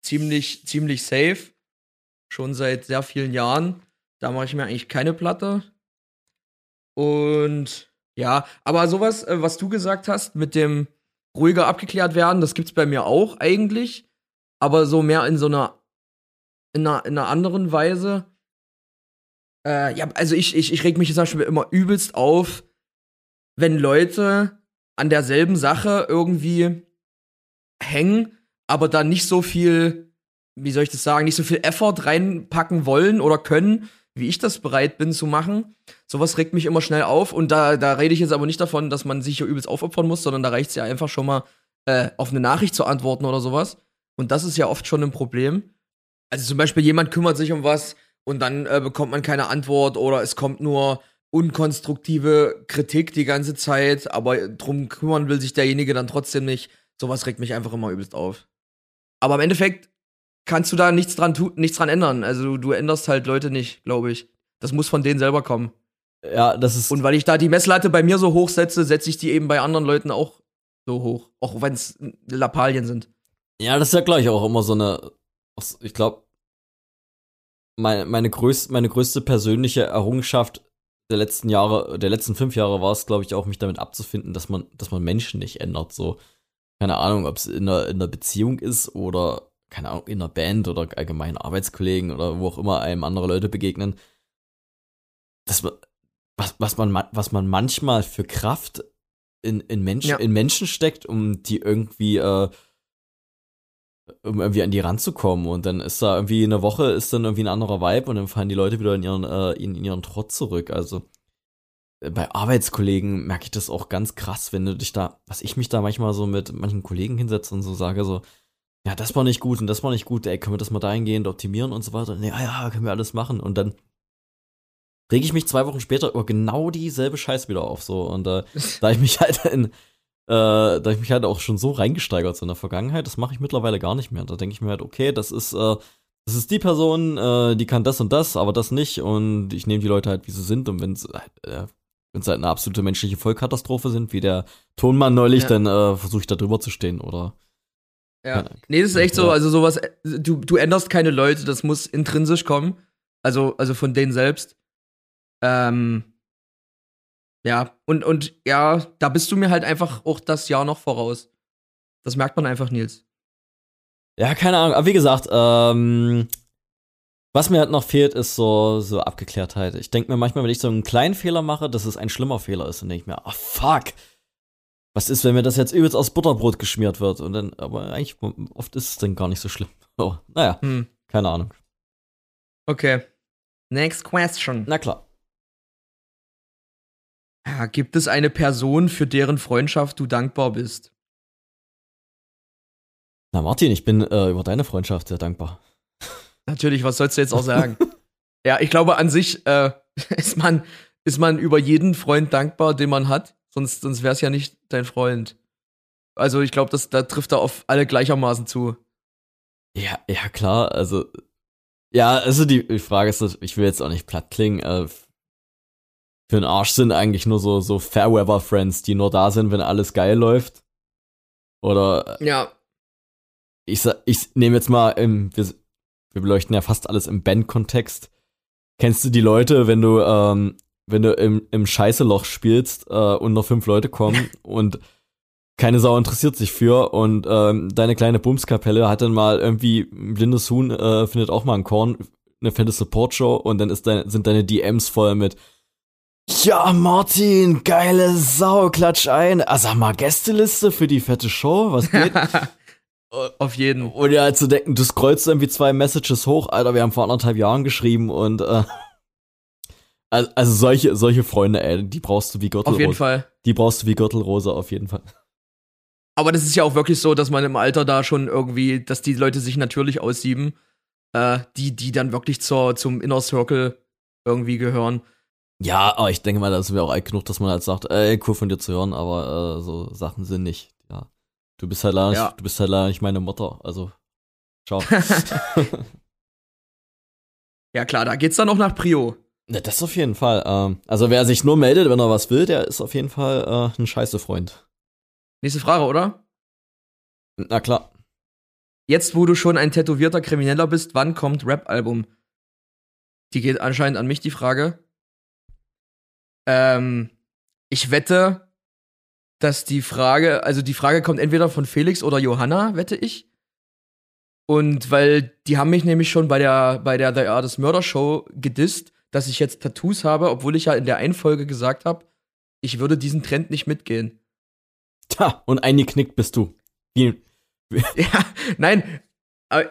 ziemlich, ziemlich safe. Schon seit sehr vielen Jahren. Da mache ich mir eigentlich keine Platte. Und ja, aber sowas, äh, was du gesagt hast, mit dem ruhiger abgeklärt werden, das gibt's bei mir auch eigentlich. Aber so mehr in so einer, in einer, in einer anderen Weise. Äh, ja, also ich, ich, ich reg mich zum Beispiel immer übelst auf, wenn Leute an derselben Sache irgendwie hängen, aber da nicht so viel, wie soll ich das sagen, nicht so viel Effort reinpacken wollen oder können, wie ich das bereit bin zu machen. Sowas regt mich immer schnell auf. Und da, da rede ich jetzt aber nicht davon, dass man sich hier übelst aufopfern muss, sondern da reicht es ja einfach schon mal, äh, auf eine Nachricht zu antworten oder sowas. Und das ist ja oft schon ein Problem. Also zum Beispiel, jemand kümmert sich um was und dann äh, bekommt man keine Antwort oder es kommt nur unkonstruktive Kritik die ganze Zeit, aber drum kümmern will sich derjenige dann trotzdem nicht. Sowas regt mich einfach immer übelst auf. Aber im Endeffekt kannst du da nichts dran, nichts dran ändern. Also du, du änderst halt Leute nicht, glaube ich. Das muss von denen selber kommen. Ja, das ist. Und weil ich da die Messlatte bei mir so hoch setze, setze ich die eben bei anderen Leuten auch so hoch. Auch wenn es Lappalien sind. Ja, das ist ja gleich auch immer so eine. Ich glaube, meine, meine, größ, meine größte persönliche Errungenschaft der letzten Jahre, der letzten fünf Jahre war es, glaube ich, auch mich damit abzufinden, dass man, dass man Menschen nicht ändert. So, keine Ahnung, ob es in einer, in einer Beziehung ist oder keine Ahnung, in einer Band oder allgemein Arbeitskollegen oder wo auch immer einem andere Leute begegnen, das, was, was, man, was man manchmal für Kraft in, in, Menschen, ja. in Menschen steckt, um die irgendwie, äh, um irgendwie an die ranzukommen. Und dann ist da irgendwie eine Woche, ist dann irgendwie ein anderer Vibe und dann fallen die Leute wieder in ihren, äh, in, in ihren Trott zurück. Also äh, bei Arbeitskollegen merke ich das auch ganz krass, wenn du dich da, was ich mich da manchmal so mit manchen Kollegen hinsetze und so sage, so, ja, das war nicht gut und das war nicht gut, ey, können wir das mal dahingehend optimieren und so weiter. Nee, ja, ja, können wir alles machen. Und dann rege ich mich zwei Wochen später über genau dieselbe Scheiß wieder auf, so. Und äh, (laughs) da ich mich halt in, äh, da ich mich halt auch schon so reingesteigert so in der Vergangenheit, das mache ich mittlerweile gar nicht mehr. Da denke ich mir halt, okay, das ist, äh, das ist die Person, äh, die kann das und das, aber das nicht. Und ich nehme die Leute halt, wie sie sind. Und wenn es äh, wenn es halt eine absolute menschliche Vollkatastrophe sind, wie der Tonmann neulich, ja. dann äh, versuche ich da drüber zu stehen oder ja. Nee, das ist echt so, also sowas, du, du änderst keine Leute, das muss intrinsisch kommen. Also, also von denen selbst. Ähm, ja, und, und ja, da bist du mir halt einfach auch das Jahr noch voraus. Das merkt man einfach, Nils. Ja, keine Ahnung. Aber wie gesagt, ähm, was mir halt noch fehlt, ist so, so Abgeklärtheit. Ich denke mir manchmal, wenn ich so einen kleinen Fehler mache, dass es ein schlimmer Fehler ist, dann denke ich mir, ah, oh, fuck was ist, wenn mir das jetzt übelst aus Butterbrot geschmiert wird? Und dann, aber eigentlich, oft ist es dann gar nicht so schlimm. (laughs) Oh, naja, hm. keine Ahnung. Okay. Next question. Na klar. Ja, gibt es eine Person, für deren Freundschaft du dankbar bist? Na, Martin, ich bin äh, über deine Freundschaft sehr dankbar. (laughs) Natürlich, was sollst du jetzt auch sagen? (laughs) ja, ich glaube, an sich äh, ist, man, ist man über jeden Freund dankbar, den man hat. Sonst, sonst wäre es ja nicht dein Freund. Also, ich glaube, da trifft er auf alle gleichermaßen zu. Ja, ja, klar. Also, ja, also die, die Frage ist, ich will jetzt auch nicht platt klingen. Äh, für den Arsch sind eigentlich nur so, so Fairweather-Friends, die nur da sind, wenn alles geil läuft. Oder. Ja. Ich, ich nehme jetzt mal im, wir, wir beleuchten ja fast alles im Band-Kontext. Kennst du die Leute, wenn du, ähm, wenn du im, im Scheißeloch spielst äh, und noch fünf Leute kommen (laughs) und keine Sau interessiert sich für und ähm, deine kleine Bumskapelle hat dann mal irgendwie ein blindes Huhn äh, findet auch mal ein Korn, eine fette Support-Show und dann ist dein, sind deine DMs voll mit ja, Martin, geile Sau, klatsch ein. Ah, sag mal, Gästeliste für die fette Show, was geht? (laughs) Auf jeden. Und ja, zu denken, du scrollst irgendwie zwei Messages hoch, Alter, wir haben vor anderthalb Jahren geschrieben und äh, also, also solche, solche Freunde, ey, die brauchst du wie Gürtelrose. Auf jeden Fall. Die brauchst du wie Gürtelrose, auf jeden Fall. Aber das ist ja auch wirklich so, dass man im Alter da schon irgendwie, dass die Leute sich natürlich aussieben, äh, die, die dann wirklich zur, zum Inner Circle irgendwie gehören. Ja, aber ich denke mal, das wäre auch alt genug, dass man halt sagt, ey, cool von dir zu hören, aber äh, so Sachen sind nicht, ja. Du bist halt leider, ja. nicht, du bist halt leider nicht meine Mutter, also ciao. (laughs) ja klar, da geht's dann auch nach Prio. Ja, das auf jeden Fall. Ähm, also wer sich nur meldet, wenn er was will, der ist auf jeden Fall äh, ein scheiße Freund. Nächste Frage, oder? Na klar. Jetzt, wo du schon ein tätowierter Krimineller bist, wann kommt Rap-Album? Die geht anscheinend an mich, die Frage. Ähm, ich wette, dass die Frage, also die Frage kommt entweder von Felix oder Johanna, wette ich. Und weil die haben mich nämlich schon bei der, bei der The Artist Murder Show gedisst, dass ich jetzt Tattoos habe, obwohl ich ja in der einen Folge gesagt habe, ich würde diesen Trend nicht mitgehen. Tja, und eingeknickt bist du. (laughs) Ja, nein,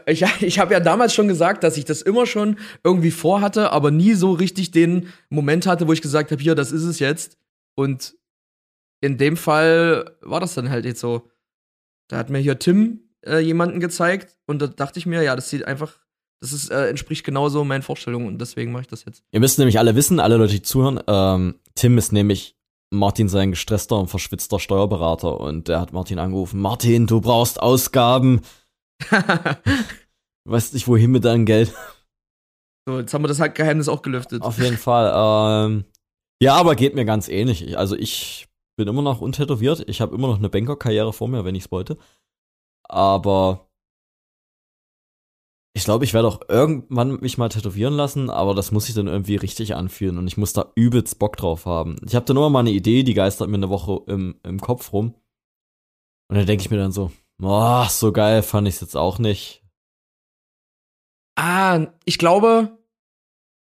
ich, ich habe ja damals schon gesagt, dass ich das immer schon irgendwie vorhatte, aber nie so richtig den Moment hatte, wo ich gesagt habe, hier, das ist es jetzt. Und in dem Fall war das dann halt jetzt so. Da hat mir hier Tim äh, jemanden gezeigt und da dachte ich mir, ja, das sieht einfach, das ist, äh, entspricht genauso meinen Vorstellungen und deswegen mache ich das jetzt. Ihr müsst nämlich alle wissen, alle Leute, die zuhören, ähm, Tim ist nämlich Martin sein gestresster und verschwitzter Steuerberater und der hat Martin angerufen, Martin, du brauchst Ausgaben (laughs) weißt nicht, wohin mit deinem Geld. So, jetzt haben wir das halt Geheimnis auch gelüftet. Auf jeden Fall. Ähm, ja, aber geht mir ganz ähnlich. Also ich bin immer noch untätowiert. Ich habe immer noch eine Bankerkarriere vor mir, wenn ich es wollte. Aber ich glaube, ich werde auch irgendwann mich mal tätowieren lassen, aber das muss sich dann irgendwie richtig anfühlen und ich muss da übelst Bock drauf haben. Ich habe da nur mal eine Idee, die geistert mir eine Woche im, im Kopf rum. Und dann denke ich mir dann so, Boah, so geil fand ich es jetzt auch nicht. Ah, ich glaube,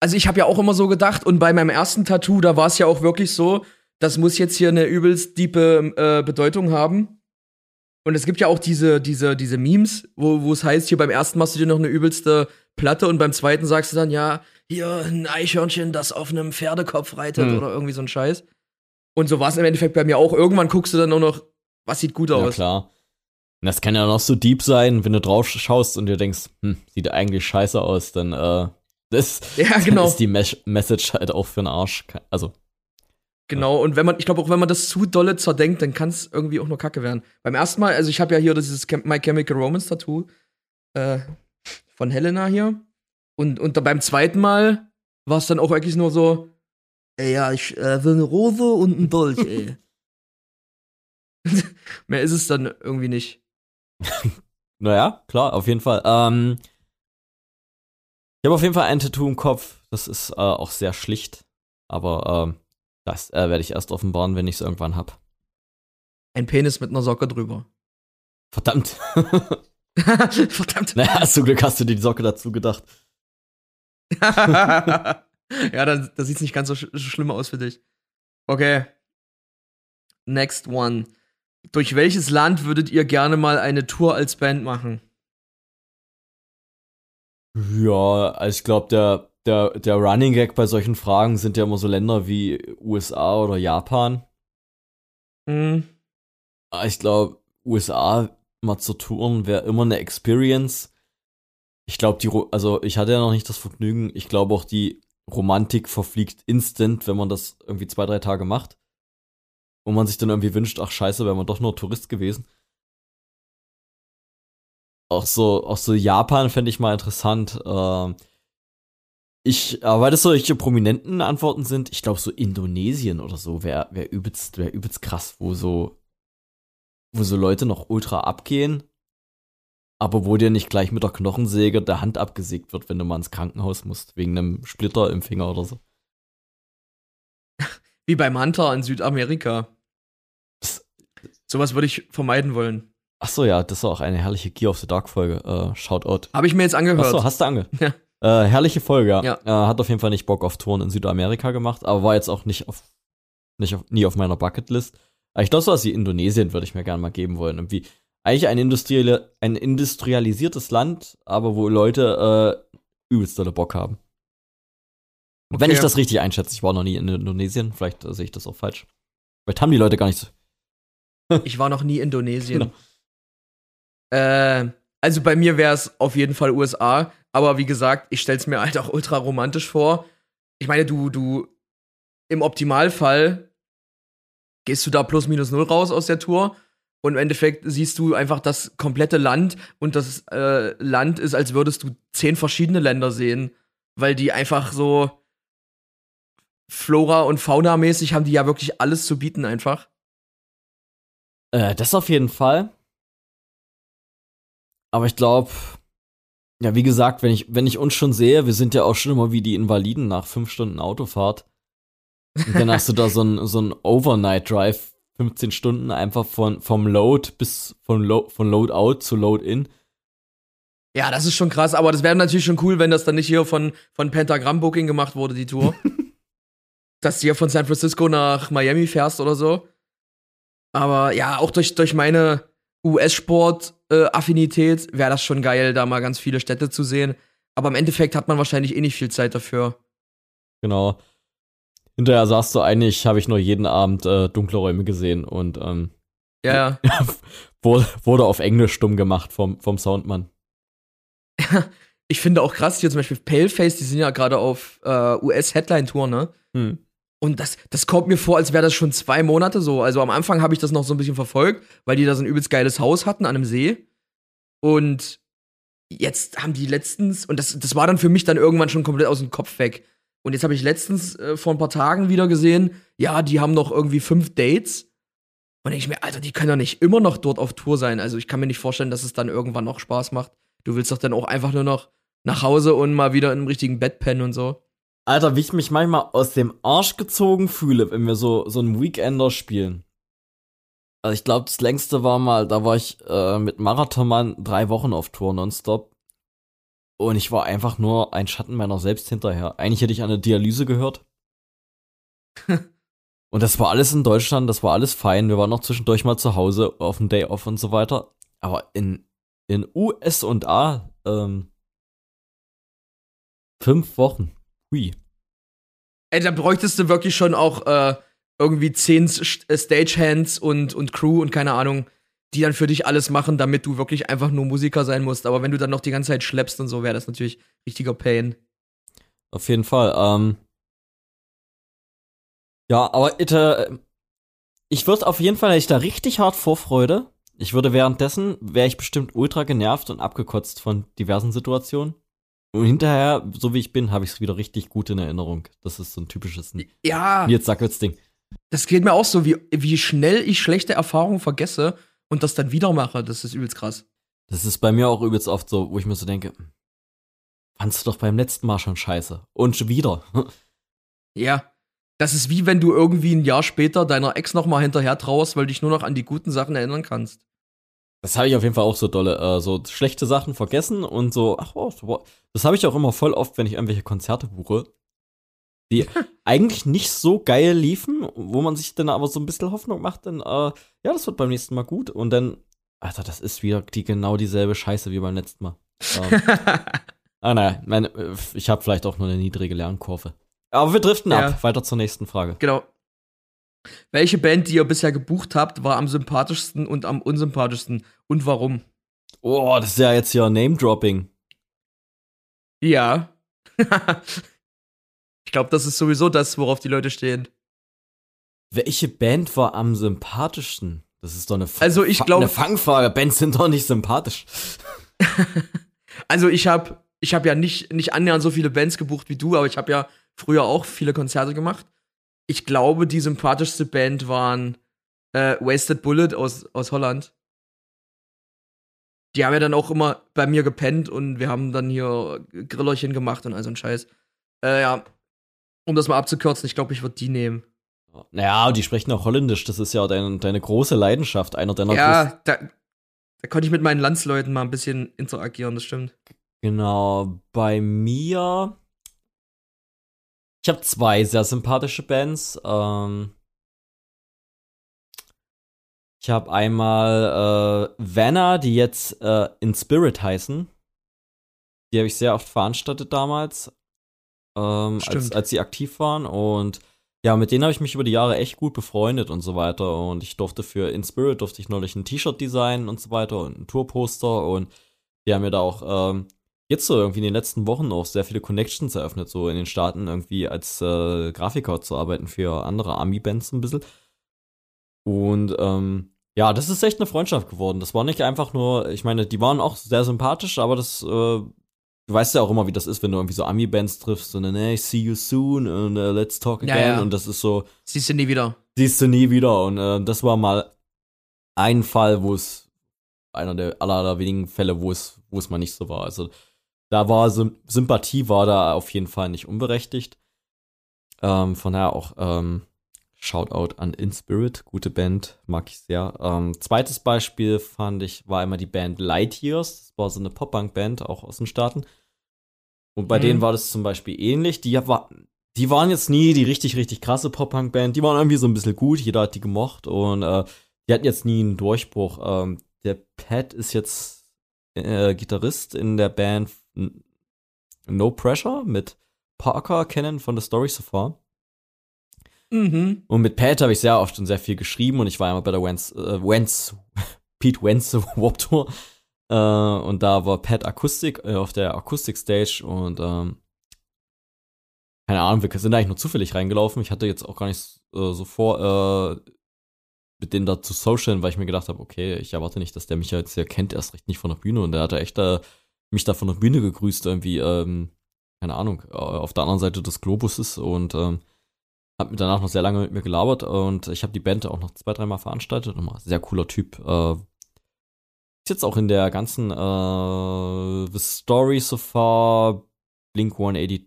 also ich habe ja auch immer so gedacht und bei meinem ersten Tattoo, da war es ja auch wirklich so, das muss jetzt hier eine übelst diepe äh, Bedeutung haben. Und es gibt ja auch diese, diese, diese Memes, wo es heißt, hier beim ersten machst du dir noch eine übelste Platte und beim zweiten sagst du dann, ja, hier ein Eichhörnchen, das auf einem Pferdekopf reitet hm. oder irgendwie so ein Scheiß. Und so war es im Endeffekt bei mir auch. Irgendwann guckst du dann nur noch, was sieht gut aus. Ja, klar. Das kann ja noch so deep sein, wenn du drauf schaust und dir denkst, hm, sieht eigentlich scheiße aus, dann, äh, (laughs) das ja, genau. ist die Mes Message halt auch für den Arsch. Also. Genau, und wenn man, ich glaube auch, wenn man das zu dolle zerdenkt, dann kann es irgendwie auch nur kacke werden. Beim ersten Mal, also ich habe ja hier dieses My Chemical Romance Tattoo äh, von Helena hier. Und, und beim zweiten Mal war es dann auch wirklich nur so, ey, ja, ich äh, will eine Rose und ein Dolch, ey. (laughs) Mehr ist es dann irgendwie nicht. (laughs) naja, klar, auf jeden Fall. Ähm, ich habe auf jeden Fall ein Tattoo im Kopf. Das ist äh, auch sehr schlicht. Aber ähm, das äh, werde ich erst offenbaren, wenn ich es irgendwann hab. Ein Penis mit einer Socke drüber. Verdammt. (laughs) Verdammt. Naja, zum Glück hast du dir die Socke dazu gedacht. (laughs) ja, dann, da sieht es nicht ganz so, sch schlimm aus für dich. Okay. Next one. Durch welches Land würdet ihr gerne mal eine Tour als Band machen? Ja, ich glaube, der der, der Running Gag bei solchen Fragen sind ja immer so Länder wie USA oder Japan. Mhm. Ich glaube, USA mal zu touren wäre immer eine Experience. Ich glaube, die, also ich hatte ja noch nicht das Vergnügen. Ich glaube auch die Romantik verfliegt instant, wenn man das irgendwie zwei, drei Tage macht. Und man sich dann irgendwie wünscht, ach scheiße, wäre man doch nur Tourist gewesen. Auch so, auch so Japan fände ich mal interessant. Äh, ich, aber weil das solche prominenten Antworten sind, ich glaube so Indonesien oder so wäre wär übelst, wär übelst krass, wo so, wo so Leute noch ultra abgehen, aber wo dir nicht gleich mit der Knochensäge der Hand abgesägt wird, wenn du mal ins Krankenhaus musst, wegen einem Splitter im Finger oder so. (laughs) Wie beim Hunter in Südamerika. Sowas würde ich vermeiden wollen. Ach so, ja, das ist auch eine herrliche Gear of the Dark Folge. Uh, Shoutout. Habe ich mir jetzt angehört. Ach so, hast du angehört? Ja. Äh, herrliche Folge, ja. Äh, hat auf jeden Fall nicht Bock auf Touren in Südamerika gemacht, aber war jetzt auch nicht auf, nicht auf, nie auf meiner Bucketlist. Ich glaube, so was wie Indonesien würde ich mir gerne mal geben wollen. Irgendwie eigentlich ein, Industrial, ein industrialisiertes Land, aber wo Leute äh, übelst dolle Bock haben. Okay. Wenn ich das richtig einschätze, ich war noch nie in Indonesien, vielleicht äh, sehe ich das auch falsch. Vielleicht haben die Leute gar nicht so. ich war noch nie in Indonesien. (laughs) Genau. Äh, also bei mir wäre es auf jeden Fall USA, aber wie gesagt, ich stelle es mir halt auch ultra romantisch vor. Ich meine, du, du, im Optimalfall gehst du da plus minus null raus aus der Tour und im Endeffekt siehst du einfach das komplette Land und das äh, Land ist, als würdest du zehn verschiedene Länder sehen, weil die einfach so Flora und Fauna mäßig haben die ja wirklich alles zu bieten einfach. Äh, das auf jeden Fall. Aber ich glaube, ja, wie gesagt, wenn ich, wenn ich uns schon sehe, wir sind ja auch schon immer wie die Invaliden nach fünf Stunden Autofahrt. Und dann hast du da so ein, so ein Overnight Drive, 15 Stunden einfach von, vom Load bis von, Lo von Load out zu Load in. Ja, das ist schon krass, aber das wäre natürlich schon cool, wenn das dann nicht hier von, von Pentagram Booking gemacht wurde, die Tour. (laughs) Dass du hier von San Francisco nach Miami fährst oder so. Aber ja, auch durch, durch meine US-Sport-Affinität äh, wäre das schon geil, da mal ganz viele Städte zu sehen. Aber im Endeffekt hat man wahrscheinlich eh nicht viel Zeit dafür. Genau. Hinterher sagst du eigentlich, habe ich nur jeden Abend äh, dunkle Räume gesehen und ähm, ja. (laughs) wurde auf Englisch stumm gemacht vom, vom Soundmann. (laughs) ich finde auch krass, hier zum Beispiel Paleface, die sind ja gerade auf äh, US-Headline-Tour, ne? Hm. Und das, das kommt mir vor, als wäre das schon zwei Monate so. Also am Anfang habe ich das noch so ein bisschen verfolgt, weil die da so ein übelst geiles Haus hatten an einem See. Und jetzt haben die letztens, und das, das war dann für mich dann irgendwann schon komplett aus dem Kopf weg. Und jetzt habe ich letztens äh, vor ein paar Tagen wieder gesehen, ja, die haben noch irgendwie fünf Dates. Und denke ich mir, Alter, die können doch nicht immer noch dort auf Tour sein. Also ich kann mir nicht vorstellen, dass es dann irgendwann noch Spaß macht. Du willst doch dann auch einfach nur noch nach Hause und mal wieder in einem richtigen Bett pennen und so. Alter, wie ich mich manchmal aus dem Arsch gezogen fühle, wenn wir so, so einen Weekender spielen. Also ich glaube, das längste war mal, da war ich äh, mit Marathonmann drei Wochen auf Tour nonstop. Und ich war einfach nur ein Schatten meiner selbst hinterher. Eigentlich hätte ich eine Dialyse gehört. (laughs) und das war alles in Deutschland, das war alles fein. Wir waren noch zwischendurch mal zu Hause auf dem Day Off und so weiter. Aber in, in US und A, ähm, fünf Wochen. Hui. Ey, da bräuchtest du wirklich schon auch äh, irgendwie zehn äh, Stagehands und, und Crew und keine Ahnung, die dann für dich alles machen, damit du wirklich einfach nur Musiker sein musst. Aber wenn du dann noch die ganze Zeit schleppst und so, wäre das natürlich richtiger Pain. Auf jeden Fall. Ähm ja, aber äh, ich würde auf jeden Fall, hätte ich da richtig hart Vorfreude. Ich würde währenddessen, wäre ich bestimmt ultra genervt und abgekotzt von diversen Situationen. Und hinterher, so wie ich bin, habe ich es wieder richtig gut in Erinnerung. Das ist so ein typisches ja. Nils Sackels-Ding. Das geht mir auch so, wie, wie schnell ich schlechte Erfahrungen vergesse und das dann wieder mache. Das ist übelst krass. Das ist bei mir auch übelst oft so, wo ich mir so denke, fandst du doch beim letzten Mal schon scheiße. Und schon wieder. (laughs) ja. Das ist wie wenn du irgendwie ein Jahr später deiner Ex nochmal hinterher trauerst, weil du dich nur noch an die guten Sachen erinnern kannst. Das habe ich auf jeden Fall auch so dolle, äh, so schlechte Sachen vergessen und so, ach, oh, das habe ich auch immer voll oft, wenn ich irgendwelche Konzerte buche, die (laughs) eigentlich nicht so geil liefen, wo man sich dann aber so ein bisschen Hoffnung macht, dann, äh, ja, das wird beim nächsten Mal gut und dann, Alter, das ist wieder die genau dieselbe Scheiße wie beim letzten Mal. Ähm, (laughs) Ah, naja, meine, ich habe vielleicht auch nur eine niedrige Lernkurve. Aber wir driften ja. ab. Weiter zur nächsten Frage. Genau. Welche Band, die ihr bisher gebucht habt, war am sympathischsten und am unsympathischsten und warum? Oh, das ist ja jetzt hier Name-Dropping. Ja. (laughs) ich glaube, das ist sowieso das, worauf die Leute stehen. Welche Band war am sympathischsten? Das ist doch eine, also ich glaub, eine Fangfrage. Bands sind doch nicht sympathisch. (laughs) also ich habe ich hab ja nicht, nicht annähernd so viele Bands gebucht wie du, aber ich habe ja früher auch viele Konzerte gemacht. Ich glaube, die sympathischste Band waren äh, Wasted Bullet aus, aus Holland. Die haben ja dann auch immer bei mir gepennt und wir haben dann hier Grillerchen gemacht und all so ein Scheiß. Äh, ja, um das mal abzukürzen, ich glaube, ich würde die nehmen. Naja, die sprechen auch Holländisch, das ist ja dein, deine große Leidenschaft, einer deiner Ja, da, da konnte ich mit meinen Landsleuten mal ein bisschen interagieren, das stimmt. Genau, bei mir. Ich habe zwei sehr sympathische Bands. Ähm, ich habe einmal äh, Vanna, die jetzt äh, In Spirit heißen. Die habe ich sehr oft veranstaltet damals, ähm, als, als sie aktiv waren. Und ja, mit denen habe ich mich über die Jahre echt gut befreundet und so weiter. Und ich durfte für In Spirit durfte ich neulich ein T-Shirt designen und so weiter und ein Tourposter. Und die haben mir da auch ähm, jetzt so irgendwie in den letzten Wochen auch sehr viele Connections eröffnet, so in den Staaten irgendwie als äh, Grafiker zu arbeiten für andere Army-Bands ein bisschen. Und ähm, ja, das ist echt eine Freundschaft geworden. Das war nicht einfach nur, ich meine, die waren auch sehr sympathisch, aber das äh, du weißt ja auch immer, wie das ist, wenn du irgendwie so Ami-Bands triffst und dann, hey, see you soon und uh, let's talk again. Ja, ja. Und das ist so. Siehst du nie wieder. Siehst du nie wieder. Und äh, das war mal ein Fall, wo es, einer der aller, aller wenigen Fälle, wo es, wo es mal nicht so war. Also da war Sympathie war da auf jeden Fall nicht unberechtigt. Ähm, von daher auch ähm, Shoutout an Inspirit, gute Band, mag ich sehr. Ähm, zweites Beispiel fand ich, war immer die Band Light Years. Das war so eine Pop-Punk-Band, auch aus den Staaten. Und bei mhm. denen war das zum Beispiel ähnlich. Die, war, die waren jetzt nie die richtig, richtig krasse Pop-Punk-Band. Die waren irgendwie so ein bisschen gut, jeder hat die gemocht und äh, die hatten jetzt nie einen Durchbruch. Ähm, der Pat ist jetzt äh, Gitarrist in der Band No Pressure mit Parker kennen von The Story So Far. Mhm. Und mit Pat habe ich sehr oft und sehr viel geschrieben und ich war einmal bei der Wentz, äh, Wentz (laughs) Pete Wentz (laughs) Warp Tour. Äh, und da war Pat Akustik äh, auf der Akustik-Stage und ähm, keine Ahnung, wir sind eigentlich nur zufällig reingelaufen. Ich hatte jetzt auch gar nicht äh, so vor, äh, mit denen da zu socialen, weil ich mir gedacht habe, okay, ich erwarte nicht, dass der mich jetzt ja kennt, erst recht nicht von der Bühne. Und der hatte echt äh, mich da von der Bühne gegrüßt, irgendwie, ähm, keine Ahnung, äh, auf der anderen Seite des Globuses und ähm, hat mir danach noch sehr lange mit mir gelabert und ich habe die Band auch noch zwei, dreimal veranstaltet. Nochmal sehr cooler Typ. Äh, ist jetzt auch in der ganzen äh, The Story so far Blink 182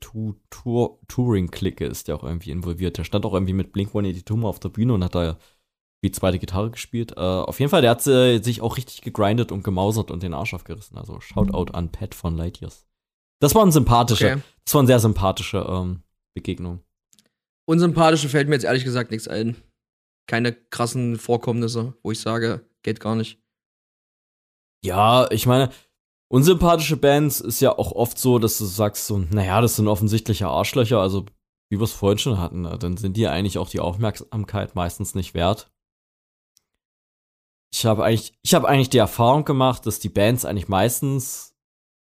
Tour, Touring-Clique ist der auch irgendwie involviert. Der stand auch irgendwie mit Blink 182 mal auf der Bühne und hat da wie zweite Gitarre gespielt. Äh, auf jeden Fall, der hat äh, sich auch richtig gegrindet und gemausert und den Arsch aufgerissen. Also Shoutout an Pat von Lightyears. Das war ein sympathischer, okay. das war eine sehr sympathische ähm, Begegnung. Unsympathische fällt mir jetzt ehrlich gesagt nichts ein. Keine krassen Vorkommnisse, wo ich sage, geht gar nicht. Ja, ich meine, unsympathische Bands ist ja auch oft so, dass du sagst so, naja, das sind offensichtliche Arschlöcher, also wie wir es vorhin schon hatten, ne, dann sind die eigentlich auch die Aufmerksamkeit meistens nicht wert. Ich habe eigentlich, ich habe eigentlich die Erfahrung gemacht, dass die Bands eigentlich meistens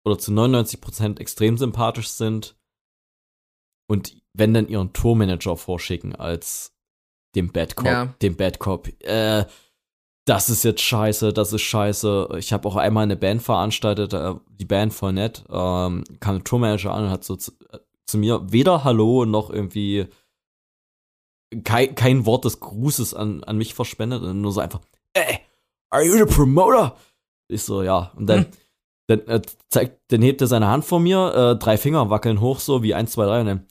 oder zu 99% extrem sympathisch sind und wenn dann ihren Tourmanager vorschicken als dem Bad Cop, ja. dem Bad Cop, äh, das ist jetzt scheiße, das ist scheiße. Ich habe auch einmal eine Band veranstaltet, äh, die Band voll nett, ähm, kam ein Tourmanager an und hat so zu, äh, zu mir weder Hallo noch irgendwie kein, kein Wort des Grußes an, an mich verspendet, und nur so einfach, are you the promoter? Ich so, ja. Und dann, hm. dann, äh, zeigt, dann hebt er seine Hand vor mir, äh, drei Finger wackeln hoch, so wie eins, zwei, drei, und dann,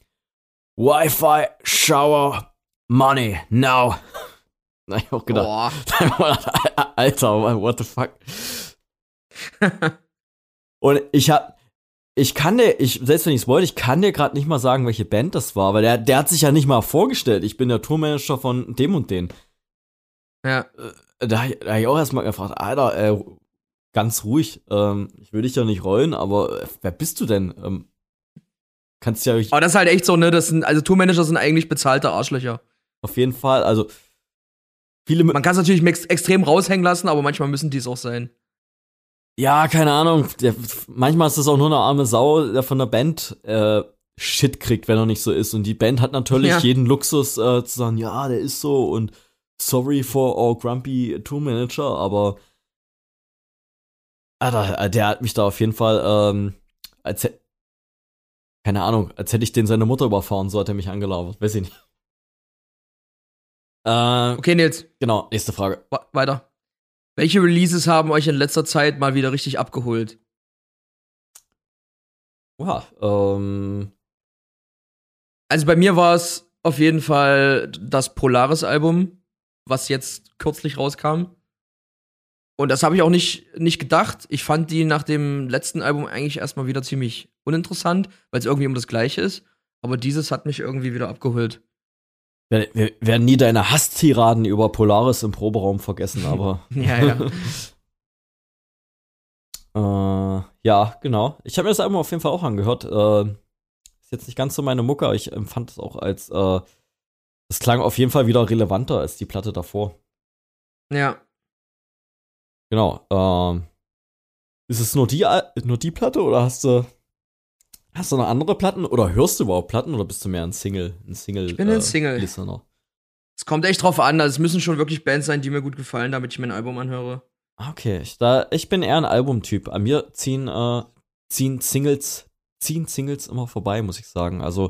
Wi-Fi, Shower, Money, now. (laughs) Na, ich auch gedacht, (laughs) Alter, what the fuck. und ich hab, ich kann dir, ich, selbst wenn ich es wollte, ich kann dir gerade nicht mal sagen, welche Band das war, weil der, der hat sich ja nicht mal vorgestellt. Ich bin der Tourmanager von dem und den. Ja. Da, da habe ich auch erstmal gefragt, Alter, äh, ganz ruhig. Ähm, ich will dich ja nicht rollen, aber äh, wer bist du denn? Ähm, kannst ja. Aber das ist halt echt so, ne? Das sind, also Tourmanager sind eigentlich bezahlte Arschlöcher. Auf jeden Fall, also viele. Man kann es natürlich extrem raushängen lassen, aber manchmal müssen die es auch sein. Ja, keine Ahnung. Der, manchmal ist das auch nur eine arme Sau, der von der Band äh, Shit kriegt, wenn er nicht so ist. Und die Band hat natürlich ja. jeden Luxus äh, zu sagen, ja, der ist so und sorry for our grumpy Tour Manager, aber Alter, äh, der hat mich da auf jeden Fall, ähm, als keine Ahnung, als hätte ich den seine Mutter überfahren, so hat er mich angelaufen. Weiß ich nicht. Äh, okay, Nils. Genau, nächste Frage. weiter. Welche Releases haben euch in letzter Zeit mal wieder richtig abgeholt? Wow, ähm. Also bei mir war es auf jeden Fall das Polaris-Album, was jetzt kürzlich rauskam. Und das habe ich auch nicht, nicht gedacht. Ich fand die nach dem letzten Album eigentlich erstmal wieder ziemlich uninteressant, weil es irgendwie um das Gleiche ist. Aber dieses hat mich irgendwie wieder abgeholt. Wir, wir werden nie deine Hasstiraden über Polaris im Proberaum vergessen, (laughs) aber. ja, ja. (laughs) äh, ja, genau. Ich habe mir das Album auf jeden Fall auch angehört. Äh, ist jetzt nicht ganz so meine Mucke, aber ich empfand es auch als. Äh, es klang auf jeden Fall wieder relevanter als die Platte davor. Ja. Genau. Ähm, ist es nur die, nur die Platte oder hast du Hast du noch andere Platten oder hörst du überhaupt Platten oder bist du mehr ein Single, ein Single? Ich bin ein äh, Single. Listener? Es kommt echt drauf an. Also es müssen schon wirklich Bands sein, die mir gut gefallen, damit ich mein Album anhöre. Okay, ich, da, ich bin eher ein Albumtyp. An mir ziehen, äh, ziehen Singles, ziehen Singles immer vorbei, muss ich sagen. Also,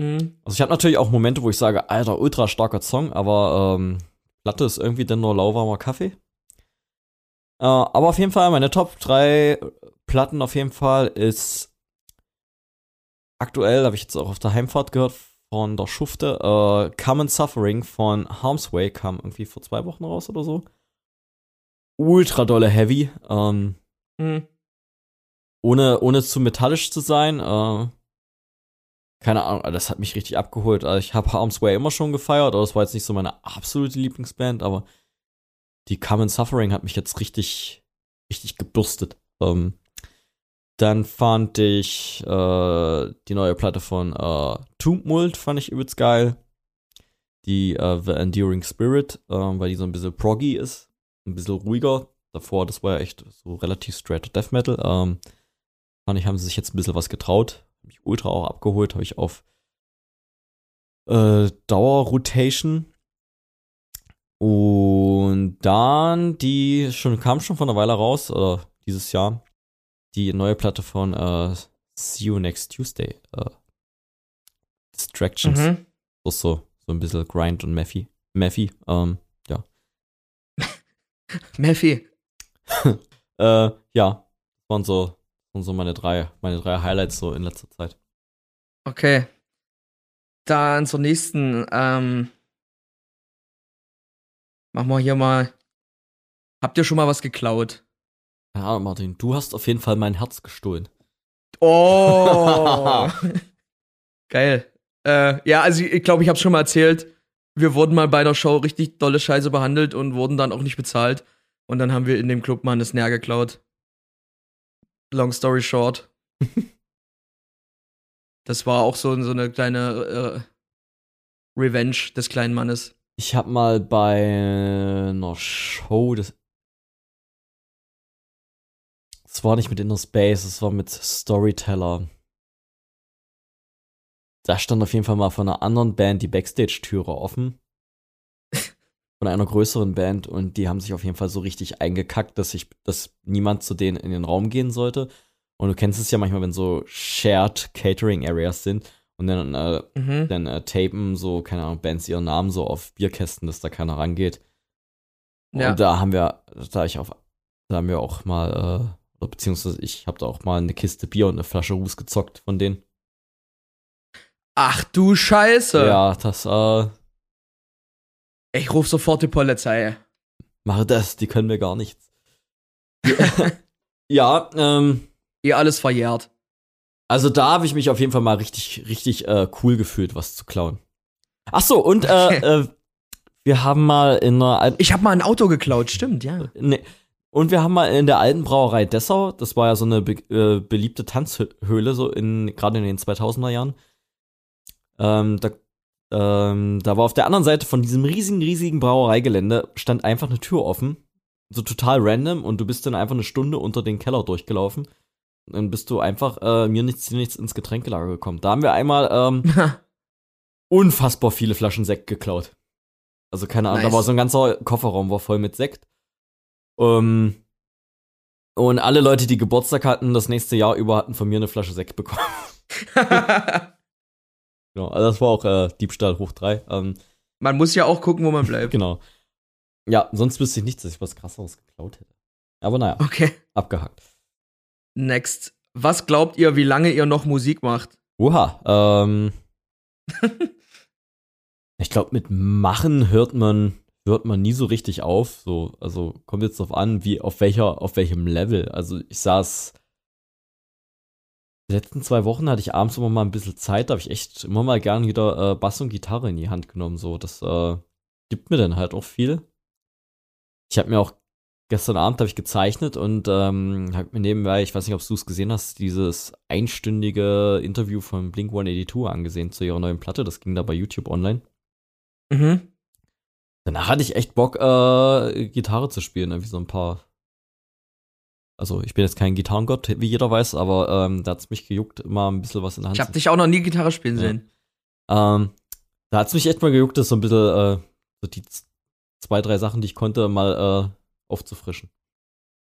mhm. also ich habe natürlich auch Momente, wo ich sage, alter, ultra starker Song, aber ähm, Platte ist irgendwie dann nur lauwarmer Kaffee. Äh, aber auf jeden Fall, meine Top 3 Platten auf jeden Fall ist aktuell, habe ich jetzt auch auf der Heimfahrt gehört von der Schufte, äh, Common Suffering von Harm's Way kam irgendwie vor zwei Wochen raus oder so. Ultra dolle Heavy. Ähm, mhm. ohne, ohne zu metallisch zu sein. Äh, keine Ahnung, das hat mich richtig abgeholt. Also ich habe Harm's Way immer schon gefeiert, aber das war jetzt nicht so meine absolute Lieblingsband, aber die Common Suffering hat mich jetzt richtig, richtig gebürstet. Ähm, dann fand ich äh, die neue Platte von äh, Tumult, fand ich übelst geil. Die äh, The Enduring Spirit, äh, weil die so ein bisschen proggy ist, ein bisschen ruhiger. Davor, das war ja echt so relativ straight Death Metal. Ähm, fand ich, haben sie sich jetzt ein bisschen was getraut. Mich ultra auch abgeholt, habe ich auf äh, Dauer-Rotation. Und dann, die schon kam schon vor einer Weile raus, oder dieses Jahr, die neue Platte von uh, See You Next Tuesday. Uh, Distractions. Mhm. So, so, so ein bisschen Grind und Meffy. Meffy, ähm, ja. (laughs) Meffy. (laughs) äh, ja, waren so, waren so meine drei, meine drei Highlights so in letzter Zeit. Okay. Dann zur nächsten, ähm, machen wir hier mal. Habt ihr schon mal was geklaut? Ja, Martin, du hast auf jeden Fall mein Herz gestohlen. Oh! (laughs) Geil. Äh, ja, also ich glaube, ich habe schon mal erzählt, wir wurden mal bei einer Show richtig dolle Scheiße behandelt und wurden dann auch nicht bezahlt. Und dann haben wir in dem Club mal eine Snare geklaut. Long story short. (laughs) das war auch so, so eine kleine äh, Revenge des kleinen Mannes. Ich habe mal bei einer Show, das es war nicht mit Inner Space, es war mit Storyteller. Da stand auf jeden Fall mal von einer anderen Band die Backstage-Türe offen. Von einer größeren Band und die haben sich auf jeden Fall so richtig eingekackt, dass ich, dass niemand zu denen in den Raum gehen sollte. Und du kennst es ja manchmal, wenn so Shared Catering Areas sind und dann, äh, mhm. dann äh, tapen so, keine Ahnung, Bands ihren Namen so auf Bierkästen, dass da keiner rangeht. Ja. Und da haben wir, da ich auf, da haben wir auch mal äh, Beziehungsweise ich habe da auch mal eine Kiste Bier und eine Flasche Ruß gezockt von denen. Ach du Scheiße. Ja, das, äh. Ich ruf sofort die Polizei. Mache das, die können mir gar nichts. (laughs) ja, ähm. Ihr alles verjährt. Also da habe ich mich auf jeden Fall mal richtig, richtig äh, cool gefühlt, was zu klauen. Ach so, und äh, äh, wir haben mal in einer. Ich habe mal ein Auto geklaut, stimmt, ja. Nee, Und wir haben mal in der alten Brauerei Dessau, das war ja so eine be äh, beliebte Tanzhöhle, so in, gerade in den 2000er Jahren. Ähm, da, ähm, da war auf der anderen Seite von diesem riesigen, riesigen Brauereigelände stand einfach eine Tür offen. So total random und du bist dann einfach eine Stunde unter den Keller durchgelaufen. Dann bist du einfach äh, mir nichts, nichts ins Getränkelager gekommen. Da haben wir einmal ähm, (laughs) unfassbar viele Flaschen Sekt geklaut. Also keine Ahnung, nice. da war so ein ganzer Kofferraum war voll mit Sekt. Ähm, und alle Leute, die Geburtstag hatten, das nächste Jahr über hatten von mir eine Flasche Sekt bekommen. (laughs) (laughs) genau, also das war auch äh, Diebstahl hoch drei. Ähm, man muss ja auch gucken, wo man bleibt. genau. Ja, sonst wüsste ich nicht, dass ich was krasseres geklaut hätte. Aber naja. Okay. Abgehakt. Next. Was glaubt ihr, wie lange ihr noch Musik macht? Oha, ähm. (laughs) ich glaube, mit Machen hört man hört man nie so richtig auf. So, also kommt jetzt drauf an, wie auf welcher, auf welchem Level. Also ich saß die letzten zwei Wochen hatte ich abends immer mal ein bisschen Zeit, da habe ich echt immer mal gern wieder äh, Bass und Gitarre in die Hand genommen. So, das äh, gibt mir dann halt auch viel. Ich habe mir auch gestern Abend habe ich gezeichnet und ähm, habe mir nebenbei, ich weiß nicht, ob du es gesehen hast, dieses einstündige Interview von Blink 182 angesehen zu ihrer neuen Platte. Das ging da bei YouTube online. Mhm. Danach hatte ich echt Bock, äh, Gitarre zu spielen, irgendwie so ein paar. Also, ich bin jetzt kein Gitarrengott, wie jeder weiß, aber ähm, da hat's mich gejuckt, immer ein bisschen was in der Hand. Ich habe dich auch noch nie Gitarre spielen ja. sehen. Ähm, da hat's mich echt mal gejuckt, das so ein bisschen, äh, so die zwei, drei Sachen, die ich konnte, mal äh, aufzufrischen.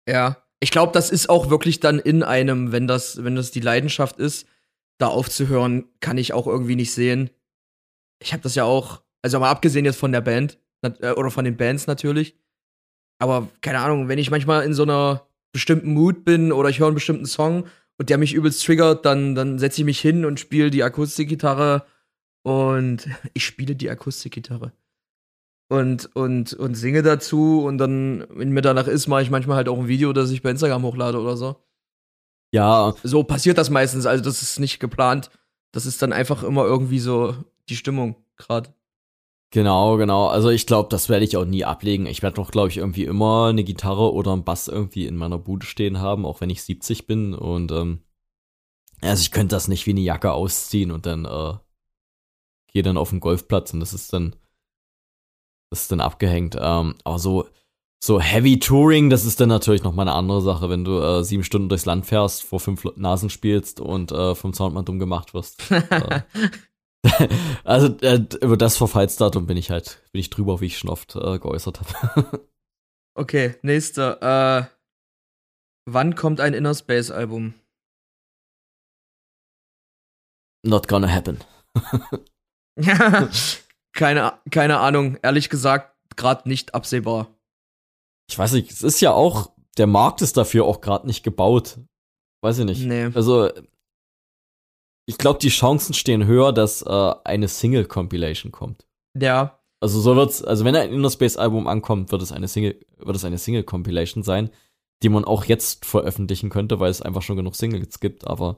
Ja, ich glaube, das ist auch wirklich dann in einem, wenn das, wenn das die Leidenschaft ist, da aufzuhören, kann ich auch irgendwie nicht sehen. Ich habe das ja auch, also mal abgesehen jetzt von der Band, äh, oder von den Bands natürlich. Aber keine Ahnung, wenn ich manchmal in so einer bestimmten Mood bin oder ich höre einen bestimmten Song und der mich übelst triggert, dann, dann setze ich mich hin und spiele die Akustikgitarre und (laughs) ich spiele die Akustikgitarre. Und, und, und singe dazu und dann, wenn mir danach ist, mache ich manchmal halt auch ein Video, das ich bei Instagram hochlade oder so. Ja. So passiert das meistens, also das ist nicht geplant. Das ist dann einfach immer irgendwie so die Stimmung gerade. Genau, genau. Also ich glaube, das werde ich auch nie ablegen. Ich werde doch, glaube ich, irgendwie immer eine Gitarre oder einen Bass irgendwie in meiner Bude stehen haben, auch wenn ich 70 bin. Und ähm, also ich könnte das nicht wie eine Jacke ausziehen und dann äh, gehe dann auf den Golfplatz und das ist dann das ist dann abgehängt. Ähm, aber so so Heavy Touring, das ist dann natürlich noch mal eine andere Sache, wenn du äh, sieben Stunden durchs Land fährst, vor fünf Nasen spielst und äh, vom Soundmann dumm gemacht wirst. (laughs) äh, (laughs) also äh, über das Verfallsdatum bin ich halt, bin ich drüber, wie ich schon oft äh, geäußert habe. (laughs) okay, nächster. Äh, wann kommt ein Inner Space Album? Not gonna happen. (laughs) keine, keine Ahnung, ehrlich gesagt, gerade nicht absehbar. Ich weiß nicht, es ist ja auch, der Markt ist dafür auch gerade nicht gebaut. Weiß ich nicht. Nee. Also ich glaube, die Chancen stehen höher, dass äh, eine Single-Compilation kommt. Ja. Also so wird's, also wenn ein Inner Space Album ankommt, wird es eine Single, wird es eine Single Compilation sein, die man auch jetzt veröffentlichen könnte, weil es einfach schon genug Singles gibt, aber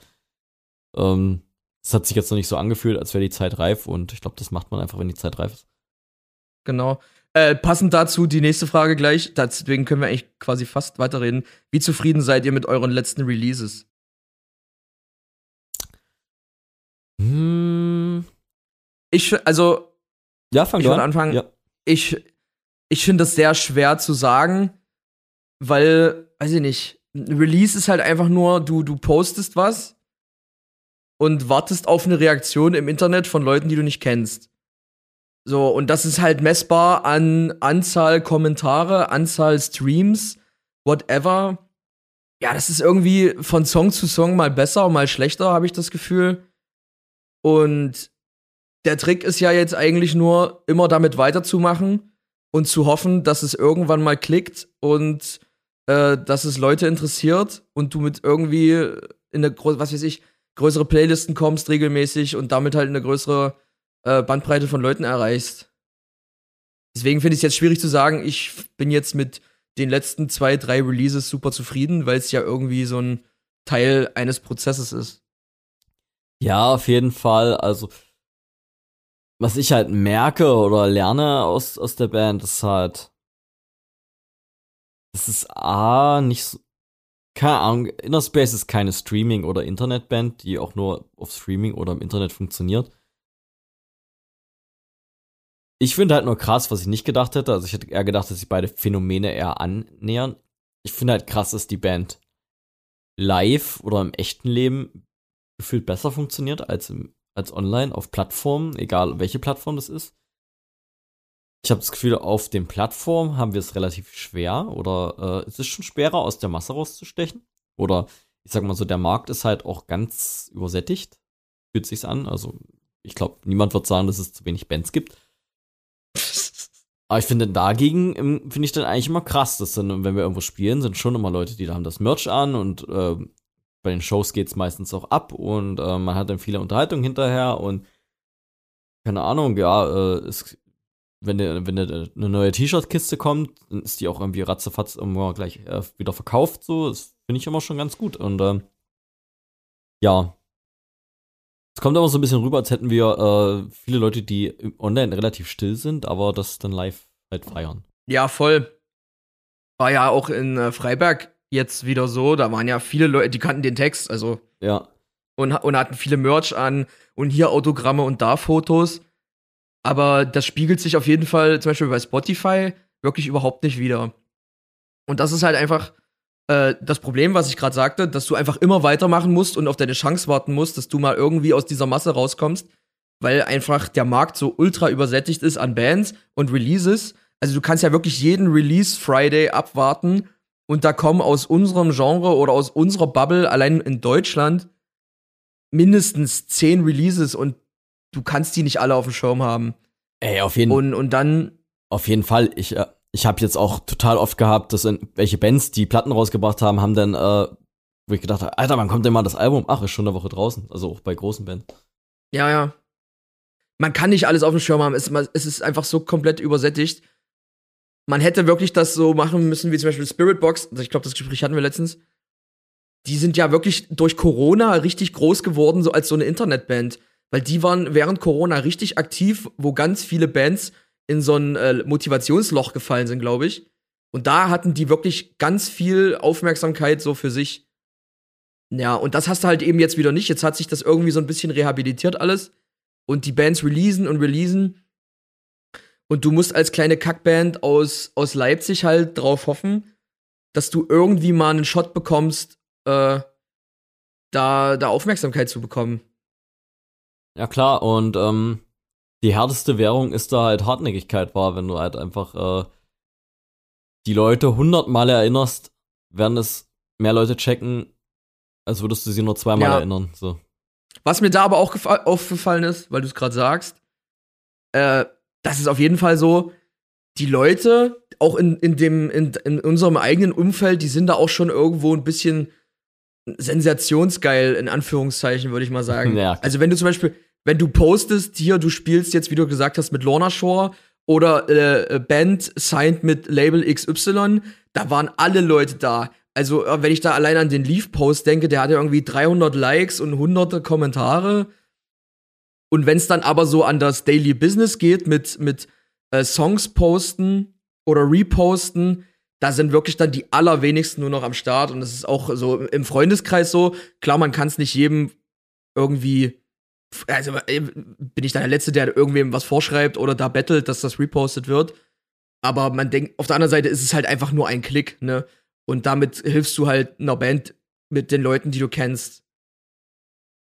ähm, es hat sich jetzt noch nicht so angefühlt, als wäre die Zeit reif und ich glaube, das macht man einfach, wenn die Zeit reif ist. Genau. Äh, passend dazu die nächste Frage gleich, deswegen können wir eigentlich quasi fast weiterreden. Wie zufrieden seid ihr mit euren letzten Releases? Hm. Ich, also. Ja, fang ich an. anfangen. Ja. Ich, ich finde das sehr schwer zu sagen, weil, weiß ich nicht, Release ist halt einfach nur, du, du postest was und wartest auf eine Reaktion im Internet von Leuten, die du nicht kennst. So, und das ist halt messbar an Anzahl Kommentare, Anzahl Streams, whatever. Ja, das ist irgendwie von Song zu Song mal besser, mal schlechter, habe ich das Gefühl. Und der Trick ist ja jetzt eigentlich nur, immer damit weiterzumachen und zu hoffen, dass es irgendwann mal klickt und äh, dass es Leute interessiert und du mit irgendwie in eine, was weiß ich, größere Playlisten kommst regelmäßig und damit halt eine größere äh, Bandbreite von Leuten erreichst. Deswegen finde ich es jetzt schwierig zu sagen, ich bin jetzt mit den letzten zwei, drei Releases super zufrieden, weil es ja irgendwie so ein Teil eines Prozesses ist. Ja, auf jeden Fall. Also, was ich halt merke oder lerne aus, aus der Band, ist halt, es ist A, nicht so, keine Ahnung, Inner Space ist keine Streaming- oder Internetband, die auch nur auf Streaming oder im Internet funktioniert. Ich finde halt nur krass, was ich nicht gedacht hätte. Also ich hätte eher gedacht, dass sich beide Phänomene eher annähern. Ich finde halt krass, dass die Band live oder im echten Leben gefühlt besser funktioniert als, im, als online auf Plattformen, egal welche Plattform das ist. Ich habe das Gefühl, auf den Plattformen haben wir es relativ schwer oder äh, es ist schon schwerer, aus der Masse rauszustechen. Oder ich sag mal so, der Markt ist halt auch ganz übersättigt. Fühlt sich's an. Also ich glaube, niemand wird sagen, dass es zu wenig Bands gibt. Aber ich finde dagegen ähm, finde ich dann eigentlich immer krass, dass dann, wenn wir irgendwo spielen, sind schon immer Leute, die da haben das Merch an und äh, bei den Shows geht es meistens auch ab und äh, man hat dann viele Unterhaltungen hinterher und keine Ahnung, ja, äh, es, wenn, wenn de, eine neue T-Shirt-Kiste kommt, dann ist die auch irgendwie ratzefatz immer gleich äh, wieder verkauft, so, das finde ich immer schon ganz gut und ähm, ja, es kommt aber so ein bisschen rüber, als hätten wir äh, viele Leute, die online relativ still sind, aber das dann live halt feiern. Ja, voll. War ja auch in äh, Freiberg jetzt wieder so. Da waren ja viele Leute, die kannten den Text, also. Ja. Und, und hatten viele Merch an und hier Autogramme und da Fotos. Aber das spiegelt sich auf jeden Fall zum Beispiel bei Spotify wirklich überhaupt nicht wieder. Und das ist halt einfach äh, das Problem, was ich gerade sagte, dass du einfach immer weitermachen musst und auf deine Chance warten musst, dass du mal irgendwie aus dieser Masse rauskommst, weil einfach der Markt so ultra übersättigt ist an Bands und Releases. Also du kannst ja wirklich jeden Release Friday abwarten und da kommen aus unserem Genre oder aus unserer Bubble allein in Deutschland mindestens zehn Releases und du kannst die nicht alle auf dem Schirm haben. Ey, auf jeden Fall. Und, und dann. Auf jeden Fall. Ich, äh, ich habe jetzt auch total oft gehabt, dass welche Bands, die Platten rausgebracht haben, haben dann, äh, wo ich gedacht habe, Alter, wann kommt denn mal das Album? Ach, ist schon eine Woche draußen. Also auch bei großen Bands. Ja, ja. Man kann nicht alles auf dem Schirm haben. Es, es ist einfach so komplett übersättigt. Man hätte wirklich das so machen müssen, wie zum Beispiel Spirit Box. Also ich glaube, das Gespräch hatten wir letztens. Die sind ja wirklich durch Corona richtig groß geworden, so als so eine Internetband. Weil die waren während Corona richtig aktiv, wo ganz viele Bands in so ein äh, Motivationsloch gefallen sind, glaube ich. Und da hatten die wirklich ganz viel Aufmerksamkeit so für sich. Ja, und das hast du halt eben jetzt wieder nicht. Jetzt hat sich das irgendwie so ein bisschen rehabilitiert alles. Und die Bands releasen und releasen. Und du musst als kleine Kackband aus, aus Leipzig halt drauf hoffen, dass du irgendwie mal einen Shot bekommst, äh, da, da Aufmerksamkeit zu bekommen. Ja, klar, und ähm, die härteste Währung ist da halt Hartnäckigkeit war, wenn du halt einfach äh, die Leute hundertmal erinnerst, werden es mehr Leute checken, als würdest du sie nur zweimal ja. erinnern. So. Was mir da aber auch aufgefallen ist, weil du es gerade sagst, äh, das ist auf jeden Fall so, die Leute, auch in, in, dem, in, in unserem eigenen Umfeld, die sind da auch schon irgendwo ein bisschen sensationsgeil, in Anführungszeichen, würde ich mal sagen. Ja. Also wenn du zum Beispiel, wenn du postest, hier, du spielst jetzt, wie du gesagt hast, mit Lorna Shore oder äh, äh Band signed mit Label XY, da waren alle Leute da. Also, äh, wenn ich da allein an den Leaf-Post denke, der hatte irgendwie 300 Likes und hunderte Kommentare. Und wenn es dann aber so an das Daily Business geht mit, mit äh, Songs posten oder reposten, da sind wirklich dann die allerwenigsten nur noch am Start. Und das ist auch so im Freundeskreis so. Klar, man kann es nicht jedem irgendwie also äh, bin ich da der Letzte, der irgendwem was vorschreibt oder da bettelt, dass das repostet wird. Aber man denkt, auf der anderen Seite ist es halt einfach nur ein Klick, ne? Und damit hilfst du halt einer Band mit den Leuten, die du kennst.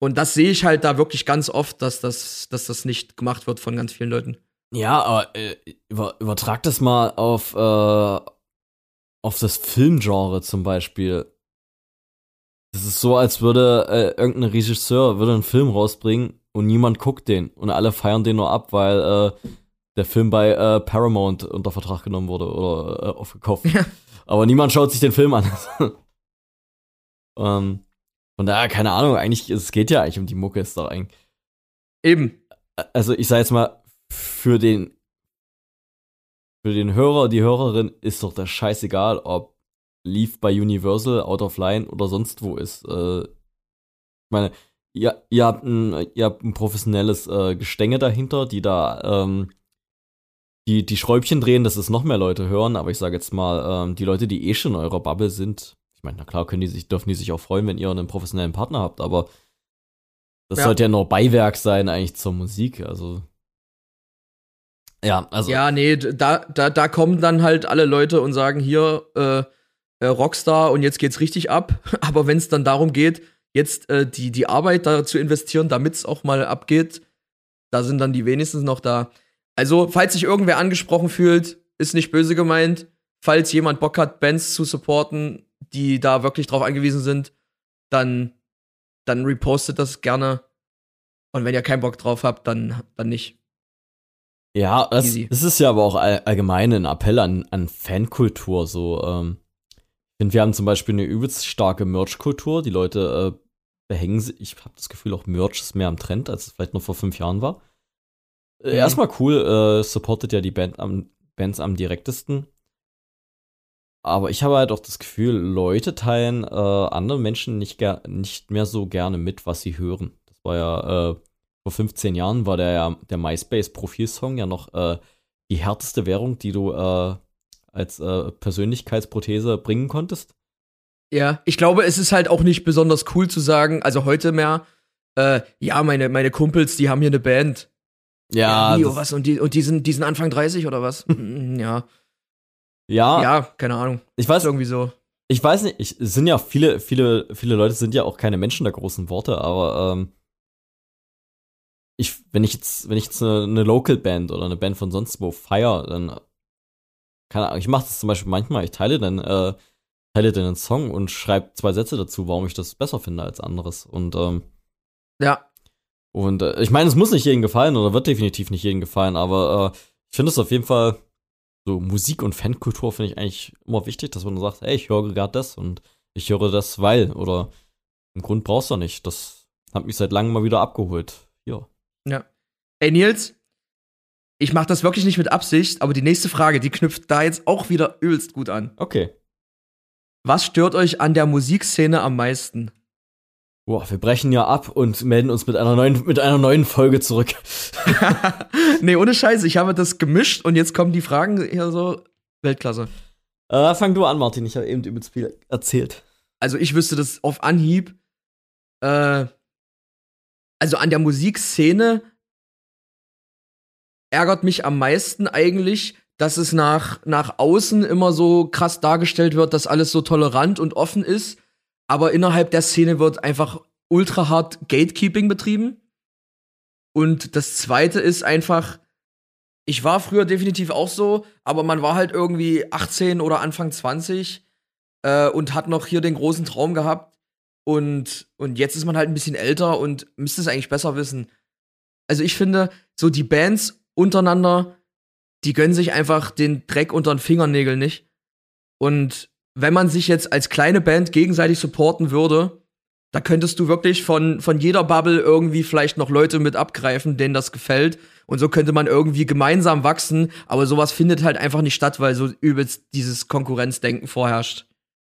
Und das sehe ich halt da wirklich ganz oft, dass das, dass das nicht gemacht wird von ganz vielen Leuten. Ja, aber äh, über, übertrag das mal auf, äh, auf das Filmgenre zum Beispiel. Das ist so, als würde äh, irgendein Regisseur würde einen Film rausbringen und niemand guckt den und alle feiern den nur ab, weil äh, der Film bei äh, Paramount unter Vertrag genommen wurde oder äh, aufgekauft. Ja. Aber niemand schaut sich den Film an. (laughs) ähm, von daher, keine Ahnung, eigentlich, es geht ja eigentlich um die Mucke, ist doch eigentlich. Eben. Also ich sag jetzt mal, für den für den Hörer, die Hörerin ist doch das scheißegal, ob lief bei Universal, Out of Line oder sonst wo ist. Äh, ich meine, ihr, ihr, habt ein, ihr habt ein professionelles äh, Gestänge dahinter, die da ähm, die, die Schräubchen drehen, dass es noch mehr Leute hören, aber ich sage jetzt mal, ähm, die Leute, die eh schon in eurer Bubble sind, ich meine, na klar, können die sich, dürfen die sich auch freuen, wenn ihr einen professionellen Partner habt, aber das ja. sollte ja nur Beiwerk sein eigentlich zur Musik, also. Ja, also. Ja, nee, da, da, da kommen dann halt alle Leute und sagen hier, äh, äh Rockstar und jetzt geht's richtig ab. (laughs) Aber wenn es dann darum geht, jetzt äh, die, die Arbeit da zu investieren, damit es auch mal abgeht, da sind dann die wenigstens noch da. Also, falls sich irgendwer angesprochen fühlt, ist nicht böse gemeint. Falls jemand Bock hat, Bands zu supporten, die da wirklich drauf angewiesen sind, dann, dann repostet das gerne. Und wenn ihr keinen Bock drauf habt, dann, dann nicht. Ja, es, es ist ja aber auch all, allgemein ein Appell an, an Fankultur. So, ähm, ich finde, wir haben zum Beispiel eine übelst starke Merch-Kultur. Die Leute äh, behängen sich. Ich habe das Gefühl, auch Merch ist mehr am Trend, als es vielleicht noch vor fünf Jahren war. Äh, mhm. Erstmal cool, äh, supportet ja die Band am, Bands am direktesten. Aber ich habe halt auch das Gefühl, Leute teilen äh, anderen Menschen nicht, nicht mehr so gerne mit, was sie hören. Das war ja äh, vor 15 Jahren war der der MySpace-Profilsong ja noch äh, die härteste Währung, die du äh, als äh, Persönlichkeitsprothese bringen konntest. Ja, ich glaube, es ist halt auch nicht besonders cool zu sagen, also heute mehr, äh, ja, meine, meine Kumpels, die haben hier eine Band. Ja. ja was? Und die, und die sind, die sind Anfang 30 oder was? Mm, (laughs) ja. Ja. Ja, keine Ahnung. Ich weiß. Irgendwie so. Ich weiß nicht, ich, es sind ja viele, viele, viele Leute sind ja auch keine Menschen der großen Worte, aber ähm, ich, wenn ich jetzt, wenn ich jetzt eine, eine Local Band oder eine Band von sonst wo feier, dann keine Ahnung, ich mache das zum Beispiel manchmal, ich teile dann, äh, teile dann einen Song und schreibe zwei Sätze dazu, warum ich das besser finde als anderes. Und ähm, ja. Und äh, ich meine, es muss nicht jedem gefallen oder wird definitiv nicht jedem gefallen, aber äh, ich finde es auf jeden Fall so Musik und Fankultur finde ich eigentlich immer wichtig, dass man sagt, hey, ich höre gerade das und ich höre das, weil oder im Grund brauchst du nicht. Das hat mich seit langem mal wieder abgeholt. Ja. Ja. Ey, Nils, ich mache das wirklich nicht mit Absicht, aber die nächste Frage, die knüpft da jetzt auch wieder übelst gut an. Okay. Was stört euch an der Musikszene am meisten? Boah, wir brechen ja ab und melden uns mit einer neuen, mit einer neuen Folge zurück. (laughs) nee, ohne Scheiße, ich habe das gemischt und jetzt kommen die Fragen hier so Weltklasse. Äh, fang du an, Martin, ich habe eben übelst viel erzählt. Also ich wüsste das auf Anhieb, äh, also an der Musikszene ärgert mich am meisten eigentlich, dass es nach, nach außen immer so krass dargestellt wird, dass alles so tolerant und offen ist, aber innerhalb der Szene wird einfach ultra hart Gatekeeping betrieben. Und das zweite ist einfach, ich war früher definitiv auch so, aber man war halt irgendwie 18 oder Anfang 20 äh, und hat noch hier den großen Traum gehabt, und, und jetzt ist man halt ein bisschen älter und müsste es eigentlich besser wissen. Also ich finde, so die Bands untereinander, die gönnen sich einfach den Dreck unter den Fingernägeln nicht. Und wenn man sich jetzt als kleine Band gegenseitig supporten würde, da könntest du wirklich von, von jeder Bubble irgendwie vielleicht noch Leute mit abgreifen, denen das gefällt. Und so könnte man irgendwie gemeinsam wachsen. Aber sowas findet halt einfach nicht statt, weil so übelst dieses Konkurrenzdenken vorherrscht.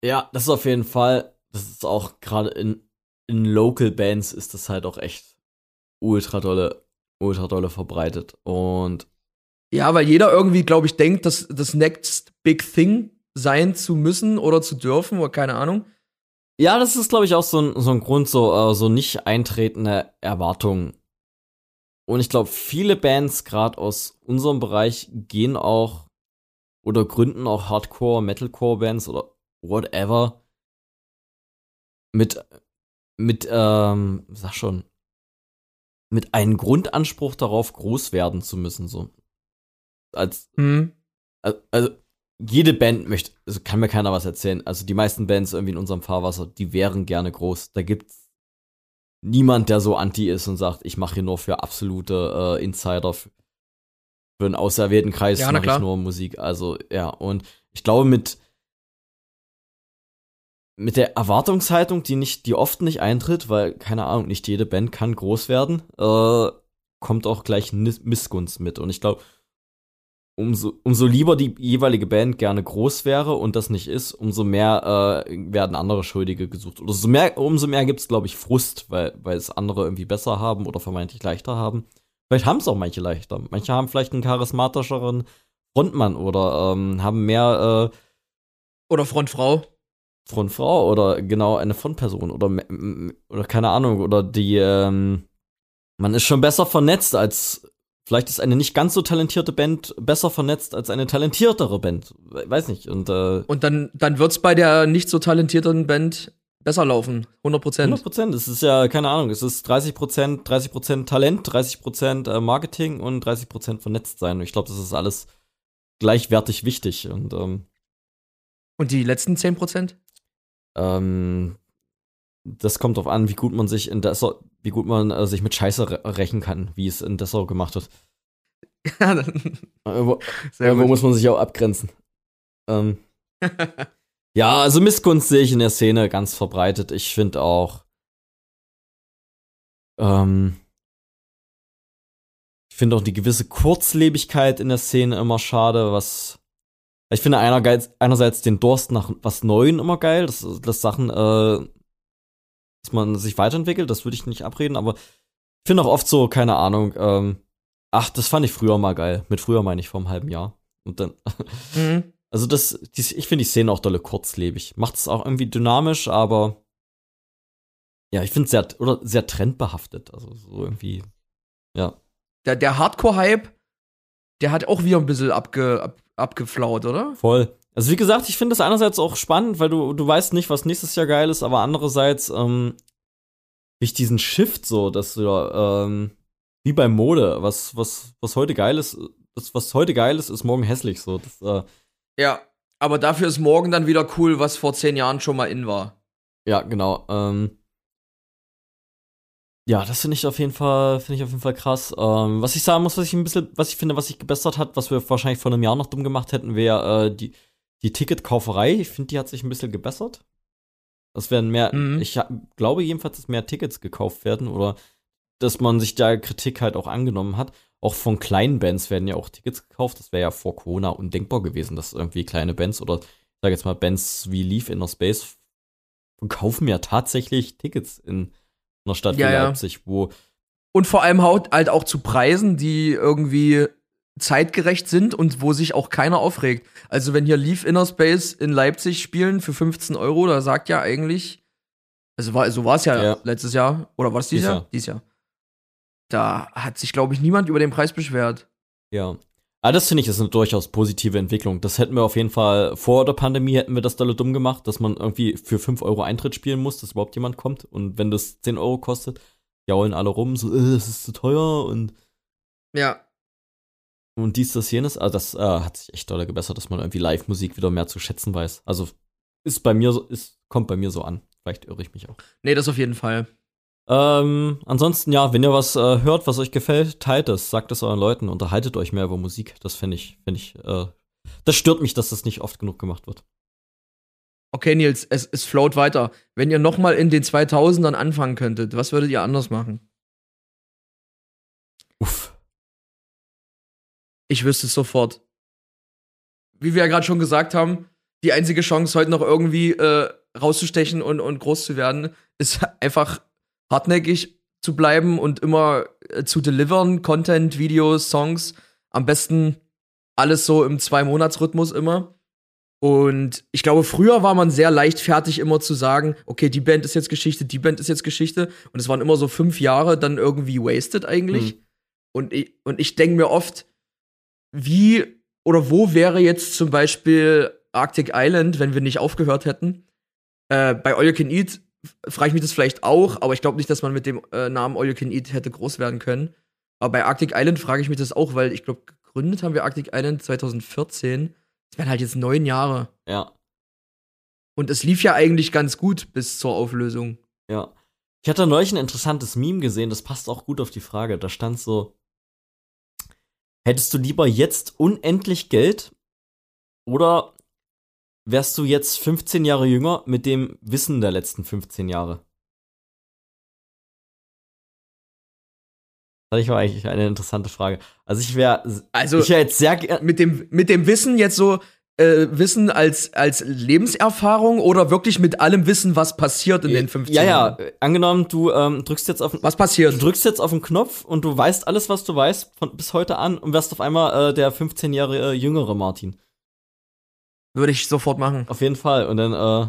Ja, das ist auf jeden Fall das ist auch gerade in, in Local Bands ist das halt auch echt ultra dolle, ultra dolle verbreitet. Und ja, weil jeder irgendwie, glaube ich, denkt, dass das Next Big Thing sein zu müssen oder zu dürfen oder keine Ahnung. Ja, das ist, glaube ich, auch so ein, so ein Grund, so, uh, so nicht eintretende Erwartungen. Und ich glaube, viele Bands, gerade aus unserem Bereich, gehen auch oder gründen auch Hardcore, Metalcore-Bands oder whatever, mit, mit, ähm, sag schon, mit einem Grundanspruch darauf, groß werden zu müssen, so. Als, mhm. also, jede Band möchte, also kann mir keiner was erzählen. Also die meisten Bands irgendwie in unserem Fahrwasser, die wären gerne groß. Da gibt's niemand, der so anti ist und sagt, ich mache hier nur für absolute äh, Insider, für, einen auserwählten Kreis ja, mache ich nur Musik. Also ja, und ich glaube, mit mit der Erwartungshaltung, die nicht, die oft nicht eintritt, weil, keine Ahnung, nicht jede Band kann groß werden, äh, kommt auch gleich Missgunst mit. Und ich glaube, umso, umso lieber die jeweilige Band gerne groß wäre und das nicht ist, umso mehr äh, werden andere Schuldige gesucht. Oder so mehr, umso mehr gibt es, glaube ich, Frust, weil, weil es andere irgendwie besser haben oder vermeintlich leichter haben. Vielleicht haben es auch manche leichter. Manche haben vielleicht einen charismatischeren Frontmann oder ähm, haben mehr. Äh, oder Frontfrau. Frontfrau oder genau eine Frontperson oder, oder keine Ahnung. Oder die. Ähm, man ist schon besser vernetzt als. Vielleicht ist eine nicht ganz so talentierte Band besser vernetzt als eine talentiertere Band. Weiß nicht. Und, äh, und dann, dann wird es bei der nicht so talentierten Band besser laufen. 100 Prozent. 100 Prozent. Es ist ja, keine Ahnung, es ist 30 Prozent, 30 Prozent Talent, 30 Prozent äh, Marketing und 30 Prozent vernetzt sein. Und ich glaube, das ist alles gleichwertig wichtig. Und, ähm, und die letzten 10 Prozent? Ähm, das kommt darauf an, wie gut man sich in Dessau, wie gut man äh, sich mit Scheiße rächen kann, wie es in Dessau gemacht wird. (laughs) äh, wo, äh, wo muss man sich auch abgrenzen? Ähm, (laughs) Ja, also Missgunst sehe ich in der Szene ganz verbreitet. Ich finde auch, ähm, ich finde auch die gewisse Kurzlebigkeit in der Szene immer schade, was ich finde einerseits, einerseits den Durst nach was Neuem immer geil, dass, dass Sachen, äh, dass man sich weiterentwickelt, das würde ich nicht abreden, aber ich finde auch oft so, keine Ahnung, ähm, ach, das fand ich früher mal geil. Mit früher meine ich vor einem halben Jahr. Und dann, (laughs) mhm. Also das, die, ich finde die Szene auch dolle kurzlebig. Macht es auch irgendwie dynamisch, aber ja, ich finde es sehr, oder sehr trendbehaftet. Also so irgendwie, ja. Der, der Hardcore-Hype, der hat auch wieder ein bisschen abge, ab, abgeflaut, oder? Voll. Also wie gesagt, ich finde das einerseits auch spannend, weil du, du weißt nicht, was nächstes Jahr geil ist, aber andererseits, ähm, ich diesen Shift so, dass du, ähm, wie bei Mode, was, was, was heute geil ist, das, was heute geil ist, ist morgen hässlich so. Das, äh, ja, aber dafür ist morgen dann wieder cool, was vor zehn Jahren schon mal in war. Ja, genau. Ähm, ja, das finde ich auf jeden Fall, finde ich auf jeden Fall krass. Ähm, was ich sagen muss, was ich ein bisschen, was ich finde, was sich gebessert hat, was wir wahrscheinlich vor einem Jahr noch dumm gemacht hätten, wäre äh, die, die Ticketkauferei. Ich finde, die hat sich ein bisschen gebessert. Es werden mehr, mhm. ich glaube jedenfalls, dass mehr Tickets gekauft werden oder dass man sich der Kritik halt auch angenommen hat auch von kleinen Bands werden ja auch Tickets gekauft. Das wäre ja vor Corona undenkbar gewesen, dass irgendwie kleine Bands oder ich sage jetzt mal Bands wie Leaf Inner Space kaufen ja tatsächlich Tickets in einer Stadt ja, wie Leipzig, wo und vor allem halt auch zu Preisen, die irgendwie zeitgerecht sind und wo sich auch keiner aufregt. Also wenn hier Leaf Inner Space in Leipzig spielen für 15 Euro, da sagt ja eigentlich, also war, so war es ja, ja, letztes Jahr, oder war es dieses, Jahr? Jahr? Dieses Jahr da hat sich, glaube ich, niemand über den Preis beschwert. Ja. Aber das finde ich ist eine durchaus positive Entwicklung. Das hätten wir auf jeden Fall vor der Pandemie hätten wir das dolle dumm gemacht, dass man irgendwie für 5 Euro Eintritt spielen muss, dass überhaupt jemand kommt. Und wenn das 10 Euro kostet, jaulen alle rum, so, äh, das ist zu teuer und. Ja. Und dies, das, jenes. Also das äh, hat sich echt dolle gebessert, dass man irgendwie Live-Musik wieder mehr zu schätzen weiß. Also ist bei mir so, ist, kommt bei mir so an. Vielleicht irre ich mich auch. Nee, das auf jeden Fall. Ähm, ansonsten, ja, wenn ihr was äh, hört, was euch gefällt, teilt es, sagt es euren Leuten, unterhaltet euch mehr über Musik. Das finde ich, finde ich, äh, das stört mich, dass das nicht oft genug gemacht wird. Okay, Nils, es, es float weiter. Wenn ihr noch mal in den 2000ern anfangen könntet, was würdet ihr anders machen? Uff. Ich wüsste es sofort. Wie wir ja gerade schon gesagt haben, die einzige Chance, heute noch irgendwie äh, rauszustechen und, und groß zu werden, ist einfach hartnäckig zu bleiben und immer äh, zu delivern, Content, Videos, Songs. Am besten alles so im Zwei-Monats-Rhythmus immer. Und ich glaube, früher war man sehr leichtfertig, immer zu sagen, okay, die Band ist jetzt Geschichte, die Band ist jetzt Geschichte. Und es waren immer so fünf Jahre dann irgendwie wasted eigentlich. Mhm. Und ich, und ich denke mir oft, wie oder wo wäre jetzt zum Beispiel Arctic Island, wenn wir nicht aufgehört hätten? Äh, bei All You Can Eat frage ich mich das vielleicht auch, aber ich glaube nicht, dass man mit dem äh, Namen All You Can Eat hätte groß werden können. Aber bei Arctic Island frage ich mich das auch, weil ich glaube, gegründet haben wir Arctic Island 2014. Das wären halt jetzt neun Jahre. Ja. Und es lief ja eigentlich ganz gut bis zur Auflösung. Ja. Ich hatte neulich ein interessantes Meme gesehen, das passt auch gut auf die Frage. Da stand so: Hättest du lieber jetzt unendlich Geld oder wärst du jetzt 15 Jahre jünger mit dem Wissen der letzten 15 Jahre? Das war eigentlich eine interessante Frage. Also ich wäre also ich wär jetzt sehr mit dem mit dem Wissen jetzt so äh, Wissen als, als Lebenserfahrung oder wirklich mit allem Wissen, was passiert in den 15 Ja, Jahren? ja, angenommen, du ähm, drückst jetzt auf Was passiert? Du drückst jetzt auf den Knopf und du weißt alles, was du weißt, von bis heute an und wirst auf einmal äh, der 15 Jahre äh, jüngere Martin. Würde ich sofort machen. Auf jeden Fall. Und dann, äh,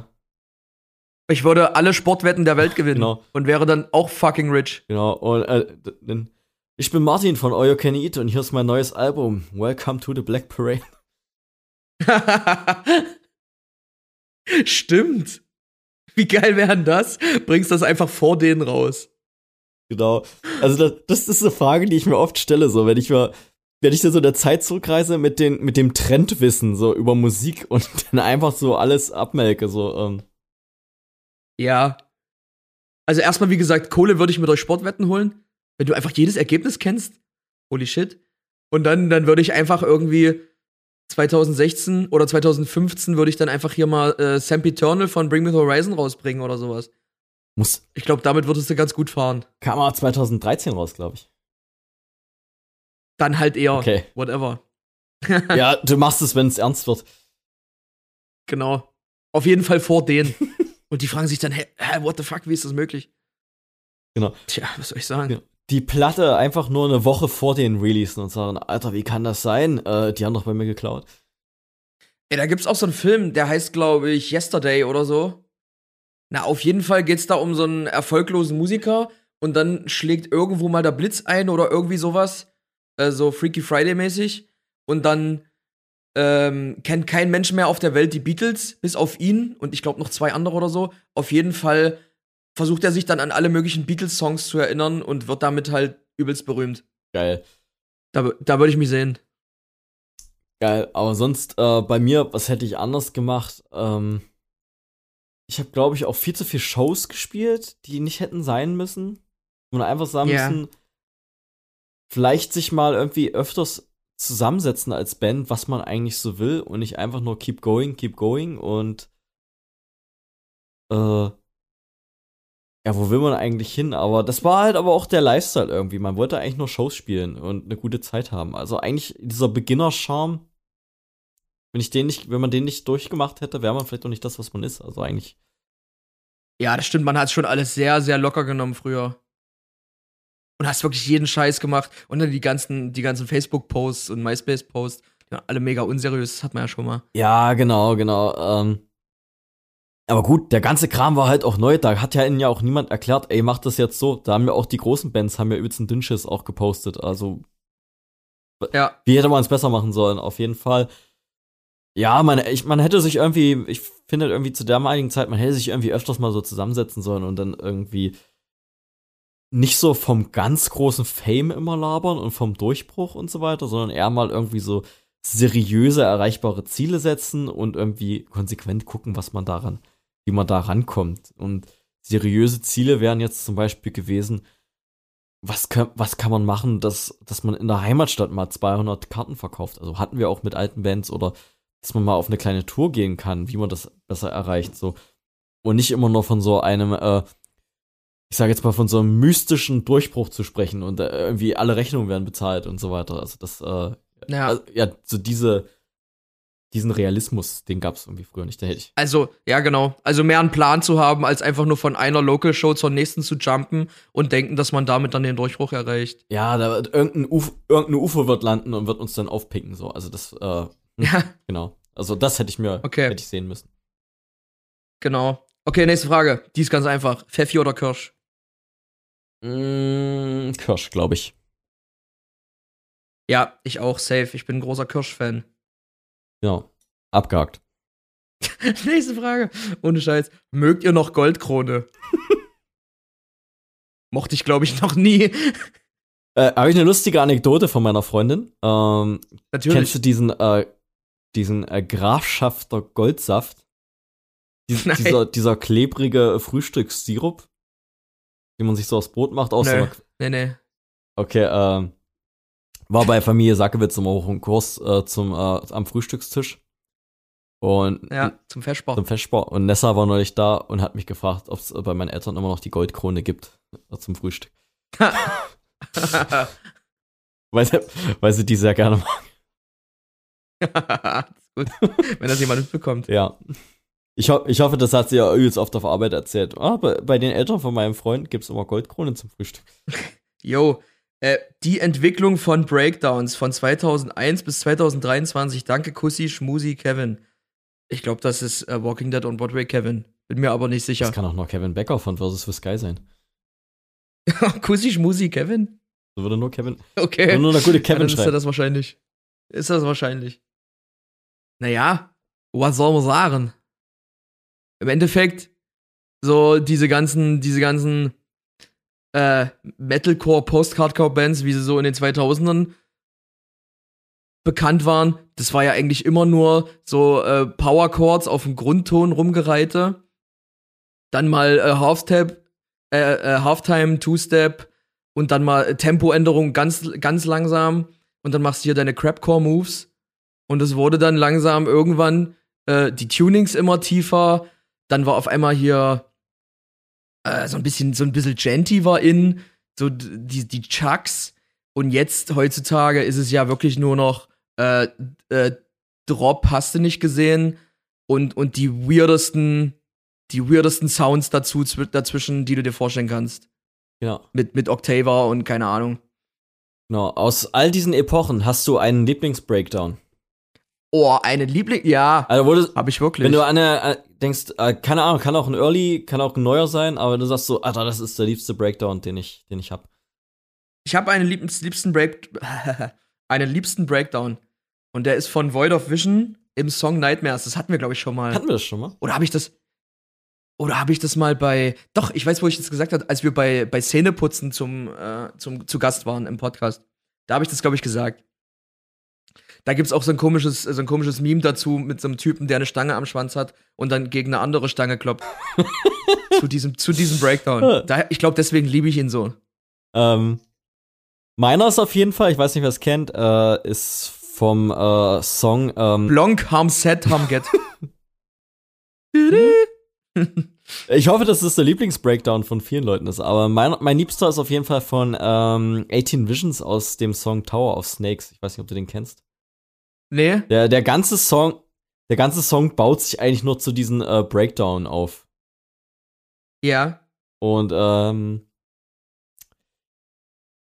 Ich würde alle Sportwetten der Welt gewinnen Genau. und wäre dann auch fucking rich. genau, und äh. Ich bin Martin von All You Can Eat und hier ist mein neues Album. Welcome to the Black Parade. (laughs) Stimmt. Wie geil wäre denn das? Bringst das einfach vor denen raus. Genau. Also das, das ist eine Frage, die ich mir oft stelle, so wenn ich mal, wenn ich da so in der Zeit zurückreise mit den, mit dem Trendwissen so über Musik und (laughs) dann einfach so alles abmelke, so, ähm, Ja. Also erstmal, wie gesagt, Kohle würde ich mit euch Sportwetten holen. Wenn du einfach jedes Ergebnis kennst. Holy shit. Und dann, dann würde ich einfach irgendwie 2016 oder 2015 würde ich dann einfach hier mal äh, Sempiternal von Bring Me the Horizon rausbringen oder sowas. muss, Ich glaube, damit würdest du ganz gut fahren. kam aber 2013 raus, glaube ich. Dann halt eher. Okay. Whatever. (laughs) Ja, du machst es, wenn es ernst wird. Genau. Auf jeden Fall vor denen. Und die fragen sich dann, hä, hä, what the fuck, wie ist das möglich? Genau. Tja, was soll ich sagen? Ja. Die Platte einfach nur eine Woche vor den Releasen und sagen, Alter, wie kann das sein? Äh, die haben doch bei mir geklaut. Ey, da gibt's auch so einen Film, der heißt, glaube ich, Yesterday oder so. Na, auf jeden Fall geht's da um so einen erfolglosen Musiker und dann schlägt irgendwo mal der Blitz ein oder irgendwie sowas. Äh, so Freaky Friday-mäßig. Und dann ähm, kennt kein Mensch mehr auf der Welt die Beatles, bis auf ihn und ich glaube noch zwei andere oder so. Auf jeden Fall versucht er sich dann an alle möglichen Beatles-Songs zu erinnern und wird damit halt übelst berühmt. Geil. Da, da würde ich mich sehen. Geil. Aber sonst, äh, bei mir, was hätte ich anders gemacht? Ähm, ich habe, glaube ich, auch viel zu viel Shows gespielt, die nicht hätten sein müssen. Man einfach sagen Ja. müssen, vielleicht sich mal irgendwie öfters zusammensetzen als Band, was man eigentlich so will und nicht einfach nur keep going, keep going und äh, ja, wo will man eigentlich hin? Aber das war halt aber auch der Lifestyle irgendwie. Man wollte eigentlich nur Shows spielen und eine gute Zeit haben. Also eigentlich dieser Beginner-Charme, wenn ich den nicht, wenn man den nicht durchgemacht hätte, wäre man vielleicht auch nicht das, was man ist. Also eigentlich. Ja, das stimmt, man hat schon alles sehr, sehr locker genommen früher. Und hast wirklich jeden Scheiß gemacht. Und dann die ganzen, die ganzen Facebook-Posts und MySpace-Posts, die waren alle mega unseriös, das hat man ja schon mal. Ja, genau, genau. Ähm, aber gut, der ganze Kram war halt auch neu. Da hat ja ihnen ja auch niemand erklärt, ey, mach das jetzt so. Da haben ja auch die großen Bands, haben ja übelst einen Dünnschiss auch gepostet. Also, Ja, wie hätte man es besser machen sollen? Auf jeden Fall. Ja, man, ich, man hätte sich irgendwie, ich finde irgendwie zu damaligen Zeit, man hätte sich irgendwie öfters mal so zusammensetzen sollen und dann irgendwie nicht so vom ganz großen Fame immer labern und vom Durchbruch und so weiter, sondern eher mal irgendwie so seriöse, erreichbare Ziele setzen und irgendwie konsequent gucken, was man daran, wie man da rankommt. Und seriöse Ziele wären jetzt zum Beispiel gewesen, was kann, was kann man machen, dass, dass man in der Heimatstadt mal 200 Karten verkauft? Also hatten wir auch mit alten Bands oder dass man mal auf eine kleine Tour gehen kann, wie man das besser erreicht, so. Und nicht immer nur von so einem, äh, ich sage jetzt mal von so einem mystischen Durchbruch zu sprechen und äh, irgendwie alle Rechnungen werden bezahlt und so weiter. Also das, äh, ja. also, ja, so diese, diesen Realismus, den gab es irgendwie früher nicht. Den hätte ich. Also, ja, genau. Also mehr einen Plan zu haben, als einfach nur von einer Local-Show zur nächsten zu jumpen und denken, dass man damit dann den Durchbruch erreicht. Ja, da wird irgendein, Uf irgendein UFO wird landen und wird uns dann aufpicken, so. Also das, äh, (laughs) Ja, genau. Also das hätte ich mir, Okay. hätte ich sehen müssen. genau. Okay, nächste Frage. Die ist ganz einfach. Pfeffi oder Kirsch? Mm, Kirsch, glaube ich. Ja, ich auch, safe. Ich bin ein großer Kirsch-Fan. Ja. Abgehakt. (laughs) Nächste Frage. Ohne Scheiß. Mögt ihr noch Goldkrone? (laughs) Mochte ich, glaube ich, noch nie. Äh, Habe ich eine lustige Anekdote von meiner Freundin. Ähm, Natürlich. Kennst du diesen, äh, diesen äh, Grafschafter Goldsaft? Dies, (laughs) Nein. dieser, dieser klebrige Frühstückssirup, den man sich so aufs Brot macht, aus so Nö. einer Nee, nee. Okay, ähm, war bei Familie Sackewitz immer auch ein Kurs äh, zum, äh, am Frühstückstisch. Und Ja, zum Feschbar. zum Festspar. Und Nessa war neulich da und hat mich gefragt, ob es bei meinen Eltern immer noch die Goldkrone gibt äh, zum Frühstück. (laughs) Weil sie, weil sie die sehr gerne mag. (laughs) Gut, wenn das jemand mitbekommt. Ja. Ich, ho ich hoffe, das hat sie ja übelst oft auf Arbeit erzählt. Ah, bei, bei den Eltern von meinem Freund gibt es immer Goldkronen zum Frühstück. Jo, äh, die Entwicklung von Breakdowns von 2001 bis 2023. Danke, Kussi, Schmusi, Kevin. Ich glaube, das ist äh, Walking Dead on Broadway Kevin. Bin mir aber nicht sicher. Das kann auch noch Kevin Becker von Versus for Sky sein. (laughs) Kussi, Schmusi, Kevin? So würde nur Kevin. Okay. Würde nur eine gute Kevin ja, dann ist er das wahrscheinlich. Ist das wahrscheinlich. Naja, was soll man sagen? Im Endeffekt, so diese ganzen, diese ganzen äh, Metalcore, Post-Hardcore-Bands, wie sie so in den 2000ern bekannt waren, das war ja eigentlich immer nur so äh, Power Chords auf dem Grundton rumgereihte. Dann mal äh, Half-Step, äh, äh, Halftime, Two-Step und dann mal Tempoänderung ganz, ganz langsam. Und dann machst du hier deine Crapcore-Moves. Und es wurde dann langsam irgendwann äh, die Tunings immer tiefer, dann war auf einmal hier äh, so ein bisschen, so ein bisschen Genty war in, so die, die Chucks. Und jetzt, heutzutage, ist es ja wirklich nur noch äh, äh, Drop, hast du nicht gesehen. Und, und die weirdesten, die weirdesten Sounds dazu, dazwischen, die du dir vorstellen kannst. Ja. Mit, mit Octava und keine Ahnung. Genau. Aus all diesen Epochen hast du einen Lieblingsbreakdown. Oh, eine Liebling, ja. Also wo du, hab ich wirklich. Wenn du an eine äh, denkst, äh, keine Ahnung, kann auch ein Early, kann auch ein neuer sein, aber du sagst so, Alter, das ist der liebste Breakdown, den ich, den ich hab. Ich habe einen liebsten Break, (laughs) einen liebsten Breakdown und der ist von Void of Vision im Song Nightmares. Das hatten wir glaube ich schon mal. Hatten wir das schon mal? Oder habe ich das? Oder habe ich das mal bei? Doch, ich weiß, wo ich das gesagt habe, als wir bei bei Szeneputzen zum äh, zum zu Gast waren im Podcast. Da habe ich das glaube ich gesagt. Da gibt's auch so ein komisches, so ein komisches Meme dazu mit so einem Typen, der eine Stange am Schwanz hat und dann gegen eine andere Stange klopft. (laughs) zu, diesem, zu diesem Breakdown. Da, ich glaube, deswegen liebe ich ihn so. Ähm, meiner ist auf jeden Fall, ich weiß nicht, wer es kennt, äh, ist vom äh, Song ähm, Blanc Ham Set Ham Get. (laughs) ich hoffe, dass das der Lieblingsbreakdown von vielen Leuten ist, aber mein, mein Liebster ist auf jeden Fall von ähm, 18 Visions aus dem Song Tower of Snakes. Ich weiß nicht, ob du den kennst. Nee. Der, der ganze Song, der ganze Song baut sich eigentlich nur zu diesem äh, Breakdown auf. Ja. Und ähm,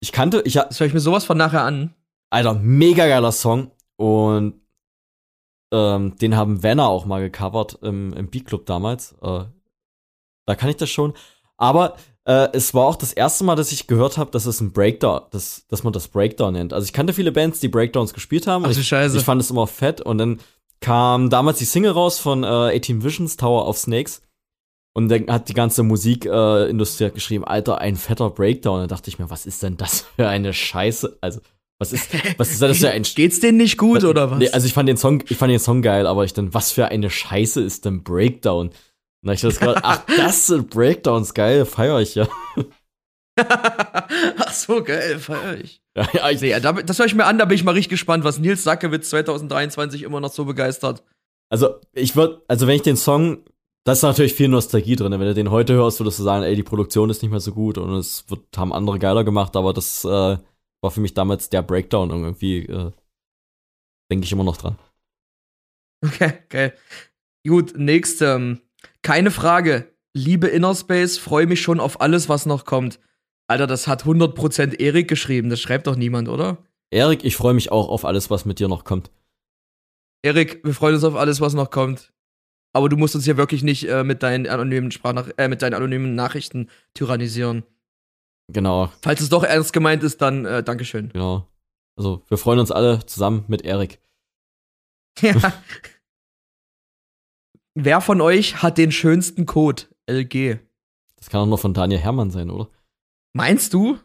ich kannte, ich Das höre ich mir sowas von nachher an. Alter, mega geiler Song. Und ähm, den haben Venner auch mal gecovert im, im Beat-Club damals. Äh, da kann ich das schon. Aber äh, es war auch das erste Mal, dass ich gehört habe, dass es ein Breakdown, dass, dass man das Breakdown nennt. Also ich kannte viele Bands, die Breakdowns gespielt haben. Ach, ich, Scheiße. ich fand es immer fett. Und dann kam damals die Single raus von äh, 18 Visions, Tower of Snakes. Und dann hat die ganze Musikindustrie äh, geschrieben, Alter, ein fetter Breakdown. Und da dachte ich mir, was ist denn das für eine Scheiße? Also, was ist, was ist das für ein (laughs) Geht's denen nicht gut was, oder was? Nee, also ich fand den Song, ich fand den Song geil, aber ich dann, was für eine Scheiße ist denn Breakdown? Und ich das gerade, ach, das sind Breakdowns, geil, feier ich ja. (laughs) ach so, geil, feier ich. Ja, ja, ich nee, das höre ich mir an, da bin ich mal richtig gespannt, was Nils Sackewitz 2023 immer noch so begeistert. Also, ich würde, also wenn ich den Song, da ist natürlich viel Nostalgie drin. Wenn du den heute hörst, würdest du sagen, ey, die Produktion ist nicht mehr so gut und es wird, haben andere geiler gemacht, aber das äh, war für mich damals der Breakdown irgendwie, äh, denke ich immer noch dran. (laughs) Okay, geil. Gut, nächste. Keine Frage. Liebe Innerspace, freue mich schon auf alles, was noch kommt. Alter, das hat 100% Erik geschrieben. Das schreibt doch niemand, oder? Erik, ich freue mich auch auf alles, was mit dir noch kommt. Erik, wir freuen uns auf alles, was noch kommt. Aber du musst uns ja wirklich nicht äh, mit, deinen anonymen Sprachnach äh, mit deinen anonymen Nachrichten tyrannisieren. Genau. Falls es doch ernst gemeint ist, dann äh, Dankeschön. Genau. Also, wir freuen uns alle zusammen mit Erik. Ja. (laughs) (laughs) Wer von euch hat den schönsten Code? LG. Das kann auch nur von Daniel Hermann sein, oder? Meinst du?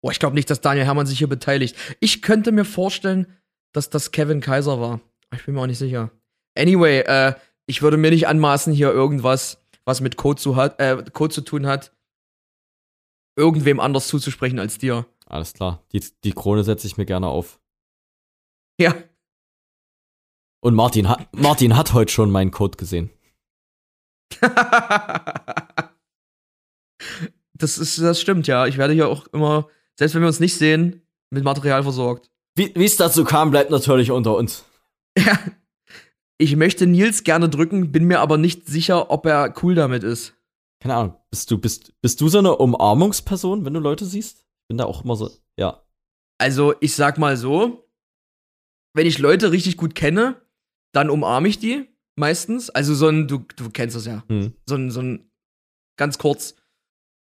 Oh, ich glaube nicht, dass Daniel Hermann sich hier beteiligt. Ich könnte mir vorstellen, dass das Kevin Kaiser war. Ich bin mir auch nicht sicher. Anyway, äh, ich würde mir nicht anmaßen, hier irgendwas, was mit Code zu, hat, äh, Code zu tun hat, irgendwem anders zuzusprechen als dir. Alles klar. Die, die Krone setze ich mir gerne auf. Ja. Und Martin hat, Martin hat heute schon meinen Code gesehen. (laughs) das ist, das stimmt, ja. Ich werde hier auch immer, selbst wenn wir uns nicht sehen, mit Material versorgt. Wie es dazu kam, bleibt natürlich unter uns. Ja. Ich möchte Nils gerne drücken, bin mir aber nicht sicher, ob er cool damit ist. Keine Ahnung. Bist du, bist, bist du so eine Umarmungsperson, wenn du Leute siehst? Ich bin da auch immer so, ja. Also, ich sag mal so, wenn ich Leute richtig gut kenne, dann umarme ich die meistens. Also so ein, du, du kennst das ja. Hm. So ein, so ein, ganz kurz.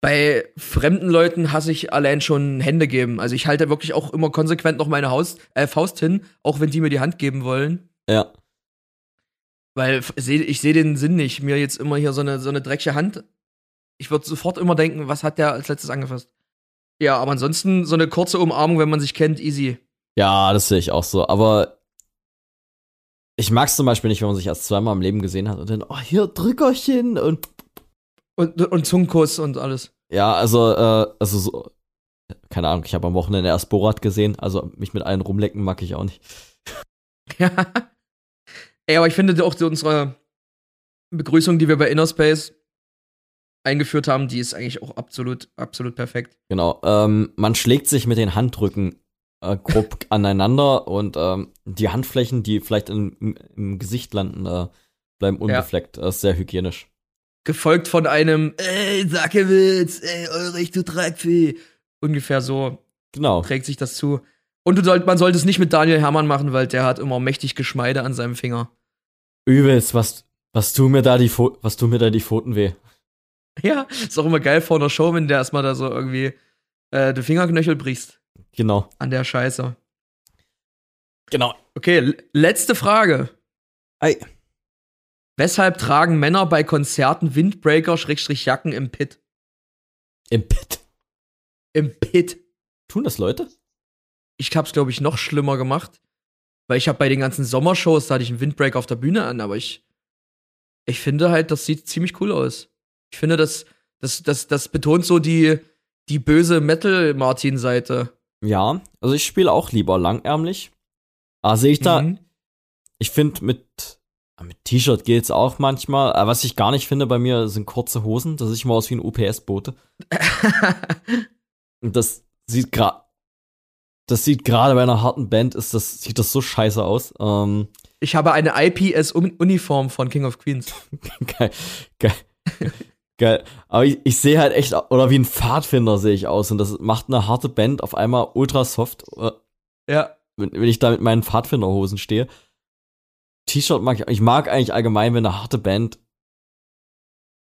Bei fremden Leuten hasse ich allein schon Hände geben. Also ich halte wirklich auch immer konsequent noch meine Haus, äh, Faust hin, auch wenn die mir die Hand geben wollen. Ja. Weil ich sehe den Sinn nicht, mir jetzt immer hier so eine, so eine dreckige Hand. Ich würde sofort immer denken, was hat der als letztes angefasst? Ja, aber ansonsten so eine kurze Umarmung, wenn man sich kennt, easy. Ja, das sehe ich auch so. Aber ich mag es zum Beispiel nicht, wenn man sich erst zweimal im Leben gesehen hat und dann, oh, hier, Drückerchen und. Und, und Zungenkuss und alles. Ja, also, äh, also so, keine Ahnung, ich habe am Wochenende erst Borat gesehen, also mich mit allen rumlecken mag ich auch nicht. Ja. Ey, aber ich finde auch unsere Begrüßung, die wir bei Innerspace eingeführt haben, die ist eigentlich auch absolut, absolut perfekt. Genau. Ähm, man schlägt sich mit den Handrücken äh, grob (laughs) aneinander und ähm, die Handflächen, die vielleicht in, im, im Gesicht landen, äh, bleiben unbefleckt. Ja. Das ist sehr hygienisch. Gefolgt von einem, ey, Sackewitz, ey, Ulrich, du Treibvieh. Ungefähr so genau. trägt sich das zu. Und du sollt, man sollte es nicht mit Daniel Hermann machen, weil der hat immer mächtig Geschmeide an seinem Finger. Übelst, was, was tun mir da die, Fo was tun mir da die Pfoten weh? (laughs) Ja, ist auch immer geil vor einer Show, wenn der erstmal da so irgendwie äh, den Fingerknöchel brichst. Genau. An der Scheiße. Genau. Okay, letzte Frage. Ei. Weshalb tragen Männer bei Konzerten Windbreaker-Jacken im Pit? Im Pit? Im Pit. Tun das Leute? Ich hab's, glaube ich, noch schlimmer gemacht. Weil ich habe bei den ganzen Sommershows, da hatte ich einen Windbreak auf der Bühne an, aber ich, ich finde halt, das sieht ziemlich cool aus. Ich finde, das, das, das, das betont so die, die böse Metal-Martin-Seite. Ja, also ich spiele auch lieber langärmlich. Aber sehe ich da, mhm. ich finde mit, mit T-Shirt geht's auch manchmal. Aber was ich gar nicht finde bei mir sind kurze Hosen. Das sieht immer aus wie ein UPS-Bote. (laughs) Und das sieht gerade, das sieht gerade bei einer harten Band ist das, sieht das so scheiße aus. Ähm, ich habe eine IPS-Uniform von King of Queens. (laughs) geil, geil. Geil. Aber ich, ich sehe halt echt, oder wie ein Pfadfinder sehe ich aus. Und das macht eine harte Band auf einmal ultra soft. Äh, ja. Wenn, wenn ich da mit meinen Pfadfinderhosen stehe. T-Shirt mag ich, ich mag eigentlich allgemein, wenn eine harte Band,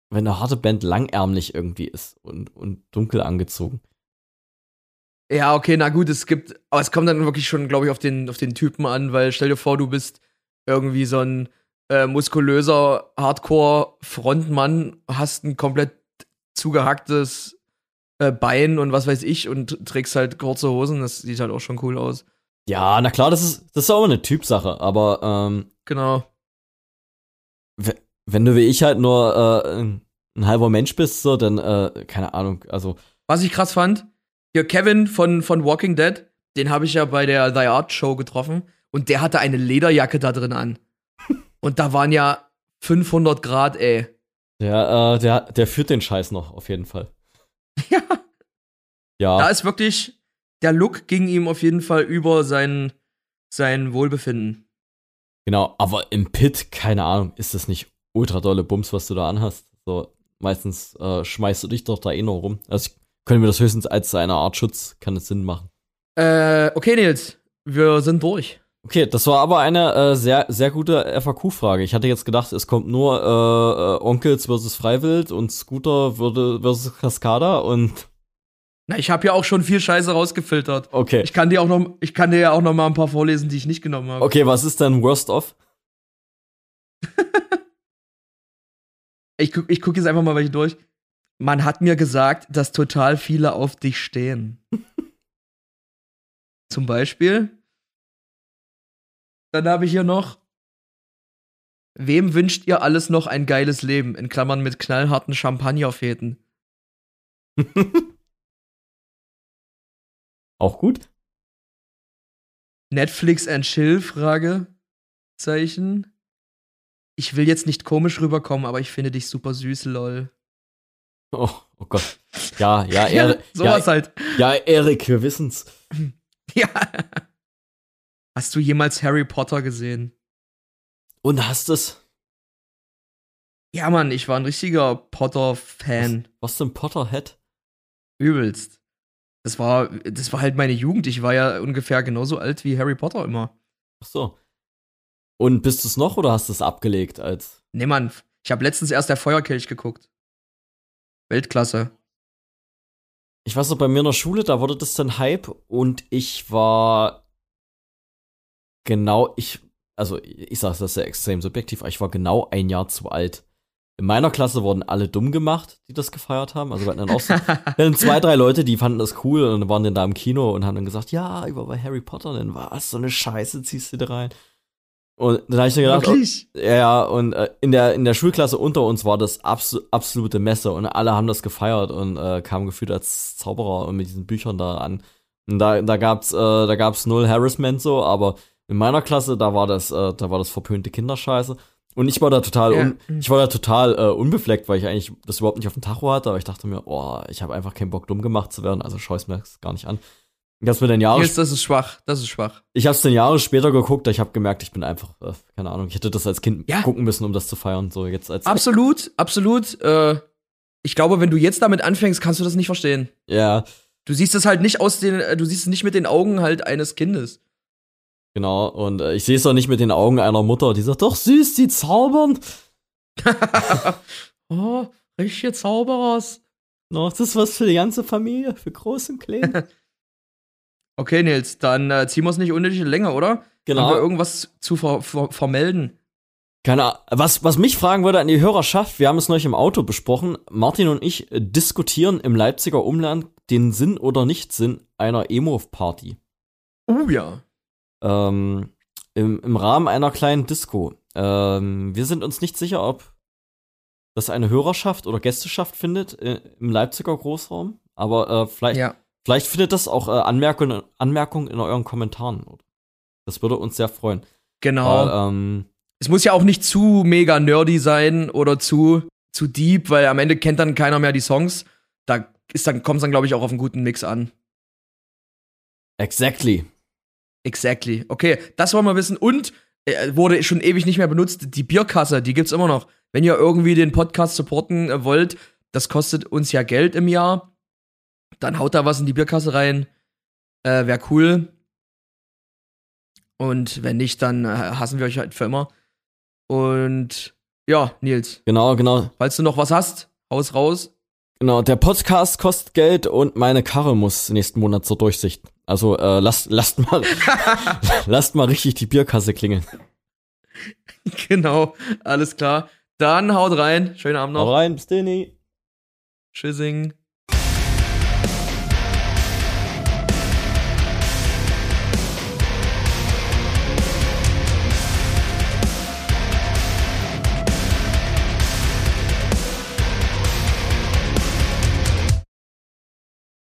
wenn eine harte Band langärmlich irgendwie ist und, und dunkel angezogen. Ja, okay, na gut, es gibt, aber es kommt dann wirklich schon, glaube ich, auf den, auf den Typen an, weil stell dir vor, du bist irgendwie so ein äh, muskulöser Hardcore-Frontmann, hast ein komplett zugehacktes äh, Bein und was weiß ich und trägst halt kurze Hosen, das sieht halt auch schon cool aus. Ja, na klar, das ist, das ist auch eine Typsache, aber ähm, Genau. Wenn du wie ich halt nur äh, ein halber Mensch bist, so, dann, äh, keine Ahnung, also. Was ich krass fand, hier Kevin von, von Walking Dead, den habe ich ja bei der The Art Show getroffen und der hatte eine Lederjacke da drin an. Und da waren ja 500 Grad, ey. Der, äh, der, der führt den Scheiß noch, auf jeden Fall. (laughs) Ja. Ja. Da ist wirklich, der Look ging ihm auf jeden Fall über sein, sein Wohlbefinden. Genau, aber im Pit, keine Ahnung, ist das nicht ultra dolle Bums, was du da anhast. So, meistens äh, schmeißt du dich doch da eh noch rum. Also ich könnte mir das höchstens als eine Art Schutz, kann es Sinn machen. Äh, okay, Nils, wir sind durch. Okay, das war aber eine äh, sehr, sehr gute FAQ-Frage. Ich hatte jetzt gedacht, es kommt nur äh, äh, Onkels versus Freiwild und Scooter versus Cascada und. Na, ich habe ja auch schon viel Scheiße rausgefiltert. Okay. Ich kann dir auch noch, ich kann dir ja auch noch mal ein paar vorlesen, die ich nicht genommen habe. Okay, was ist denn Worst of? (laughs) ich guck, ich guck jetzt einfach mal welche durch. Man hat mir gesagt, dass total viele auf dich stehen. (laughs) Zum Beispiel dann habe ich hier noch. Wem wünscht ihr alles noch ein geiles Leben? In Klammern mit knallharten Champagnerfäden. (laughs) Auch gut. Netflix and Chill? Fragezeichen. Ich will jetzt nicht komisch rüberkommen, aber ich finde dich super süß, lol. Oh, oh Gott. Ja, ja, (laughs) Erik. ja, sowas ja, halt. Ja, Erik, wir wissen's. (laughs) ja. Hast du jemals Harry Potter gesehen? Und hast es? Ja, Mann, ich war ein richtiger Potter-Fan. Was, was denn Potterhead? Übelst. Das war, das war halt meine Jugend. Ich war ja ungefähr genauso alt wie Harry Potter immer. Ach so. Und bist du es noch oder hast du es abgelegt als? Nee, Mann. Ich habe letztens erst der Feuerkelch geguckt. Weltklasse. Ich weiß noch, bei mir in der Schule, da wurde das dann Hype und ich war genau, ich, also ich sage das sehr extrem subjektiv, aber ich war genau ein Jahr zu alt. In meiner Klasse wurden alle dumm gemacht, die das gefeiert haben. Also wir hatten dann auch so, (laughs) dann zwei, drei Leute, die fanden das cool und waren dann da im Kino und haben dann gesagt, ja, war bei Harry Potter, denn was, so eine Scheiße ziehst du da rein. Und dann habe ich dann gedacht? Oh, ja, und äh, in der in der Schulklasse unter uns war das abs absolute Messe und alle haben das gefeiert und äh, kamen gefühlt als Zauberer und mit diesen Büchern da an. Und da da gab's äh, da gab's null Harassment so, aber in meiner Klasse da war das äh, da war das verpönte Kinderscheiße. Und ich war da total, ja. ich war da total äh, unbefleckt, weil ich eigentlich das überhaupt nicht auf dem Tacho hatte, aber ich dachte mir, oh, ich habe einfach keinen Bock, dumm gemacht zu werden, also scheiß mir das gar nicht an. Ich hab's mir dann Jahre Jetzt, das ist schwach, das ist schwach. Ich hab's dann Jahre später geguckt, ich habe gemerkt, ich bin einfach, äh, keine Ahnung, ich hätte das als Kind ja. gucken müssen, um das zu feiern. So jetzt als absolut, absolut. Äh, ich glaube, wenn du jetzt damit anfängst, kannst du das nicht verstehen. Ja. Du siehst es halt nicht aus den, du siehst es nicht mit den Augen halt eines Kindes. Genau, und äh, ich sehe es auch nicht mit den Augen einer Mutter, die sagt, doch süß, die zaubern. (laughs) oh, richtige Zauberers. No, das ist was für die ganze Familie, für Groß und Klein. (laughs) okay, Nils, dann äh, ziehen wir es nicht unnötig länger, oder? Genau. Haben wir irgendwas zu ver ver vermelden? Keine Ahnung. Was, was mich fragen würde an die Hörerschaft, wir haben es neulich im Auto besprochen, Martin und ich diskutieren im Leipziger Umland den Sinn oder Nichtsinn einer Emo-Party. Oh ja ähm, im, im Rahmen einer kleinen Disco. Ähm, wir sind uns nicht sicher, ob das eine Hörerschaft oder Gästeschaft findet äh, im Leipziger Großraum, aber äh, vielleicht, ja. vielleicht findet das auch äh, Anmerkungen Anmerkung in euren Kommentaren. Das würde uns sehr freuen. Genau. Weil, ähm, es muss ja auch nicht zu mega nerdy sein oder zu, zu deep, weil am Ende kennt dann keiner mehr die Songs. Da dann, kommt es dann, glaube ich, auch auf einen guten Mix an. Exactly. Exactly. Okay, das wollen wir wissen. Und äh, wurde schon ewig nicht mehr benutzt. Die Bierkasse, die gibt's immer noch. Wenn ihr irgendwie den Podcast supporten äh, wollt, das kostet uns ja Geld im Jahr. Dann haut da was in die Bierkasse rein. Äh, Wäre cool. Und wenn nicht, dann äh, hassen wir euch halt für immer. Und ja, Nils. Genau, genau. Falls du noch was hast, haus raus. Genau, der Podcast kostet Geld und meine Karre muss nächsten Monat zur Durchsicht. Also äh, lasst, (laughs) lasst mal (laughs) lasst mal richtig die Bierkasse klingeln. Genau, alles klar. Dann haut rein. Schönen Abend noch. Haut rein, bis. Tschüssing.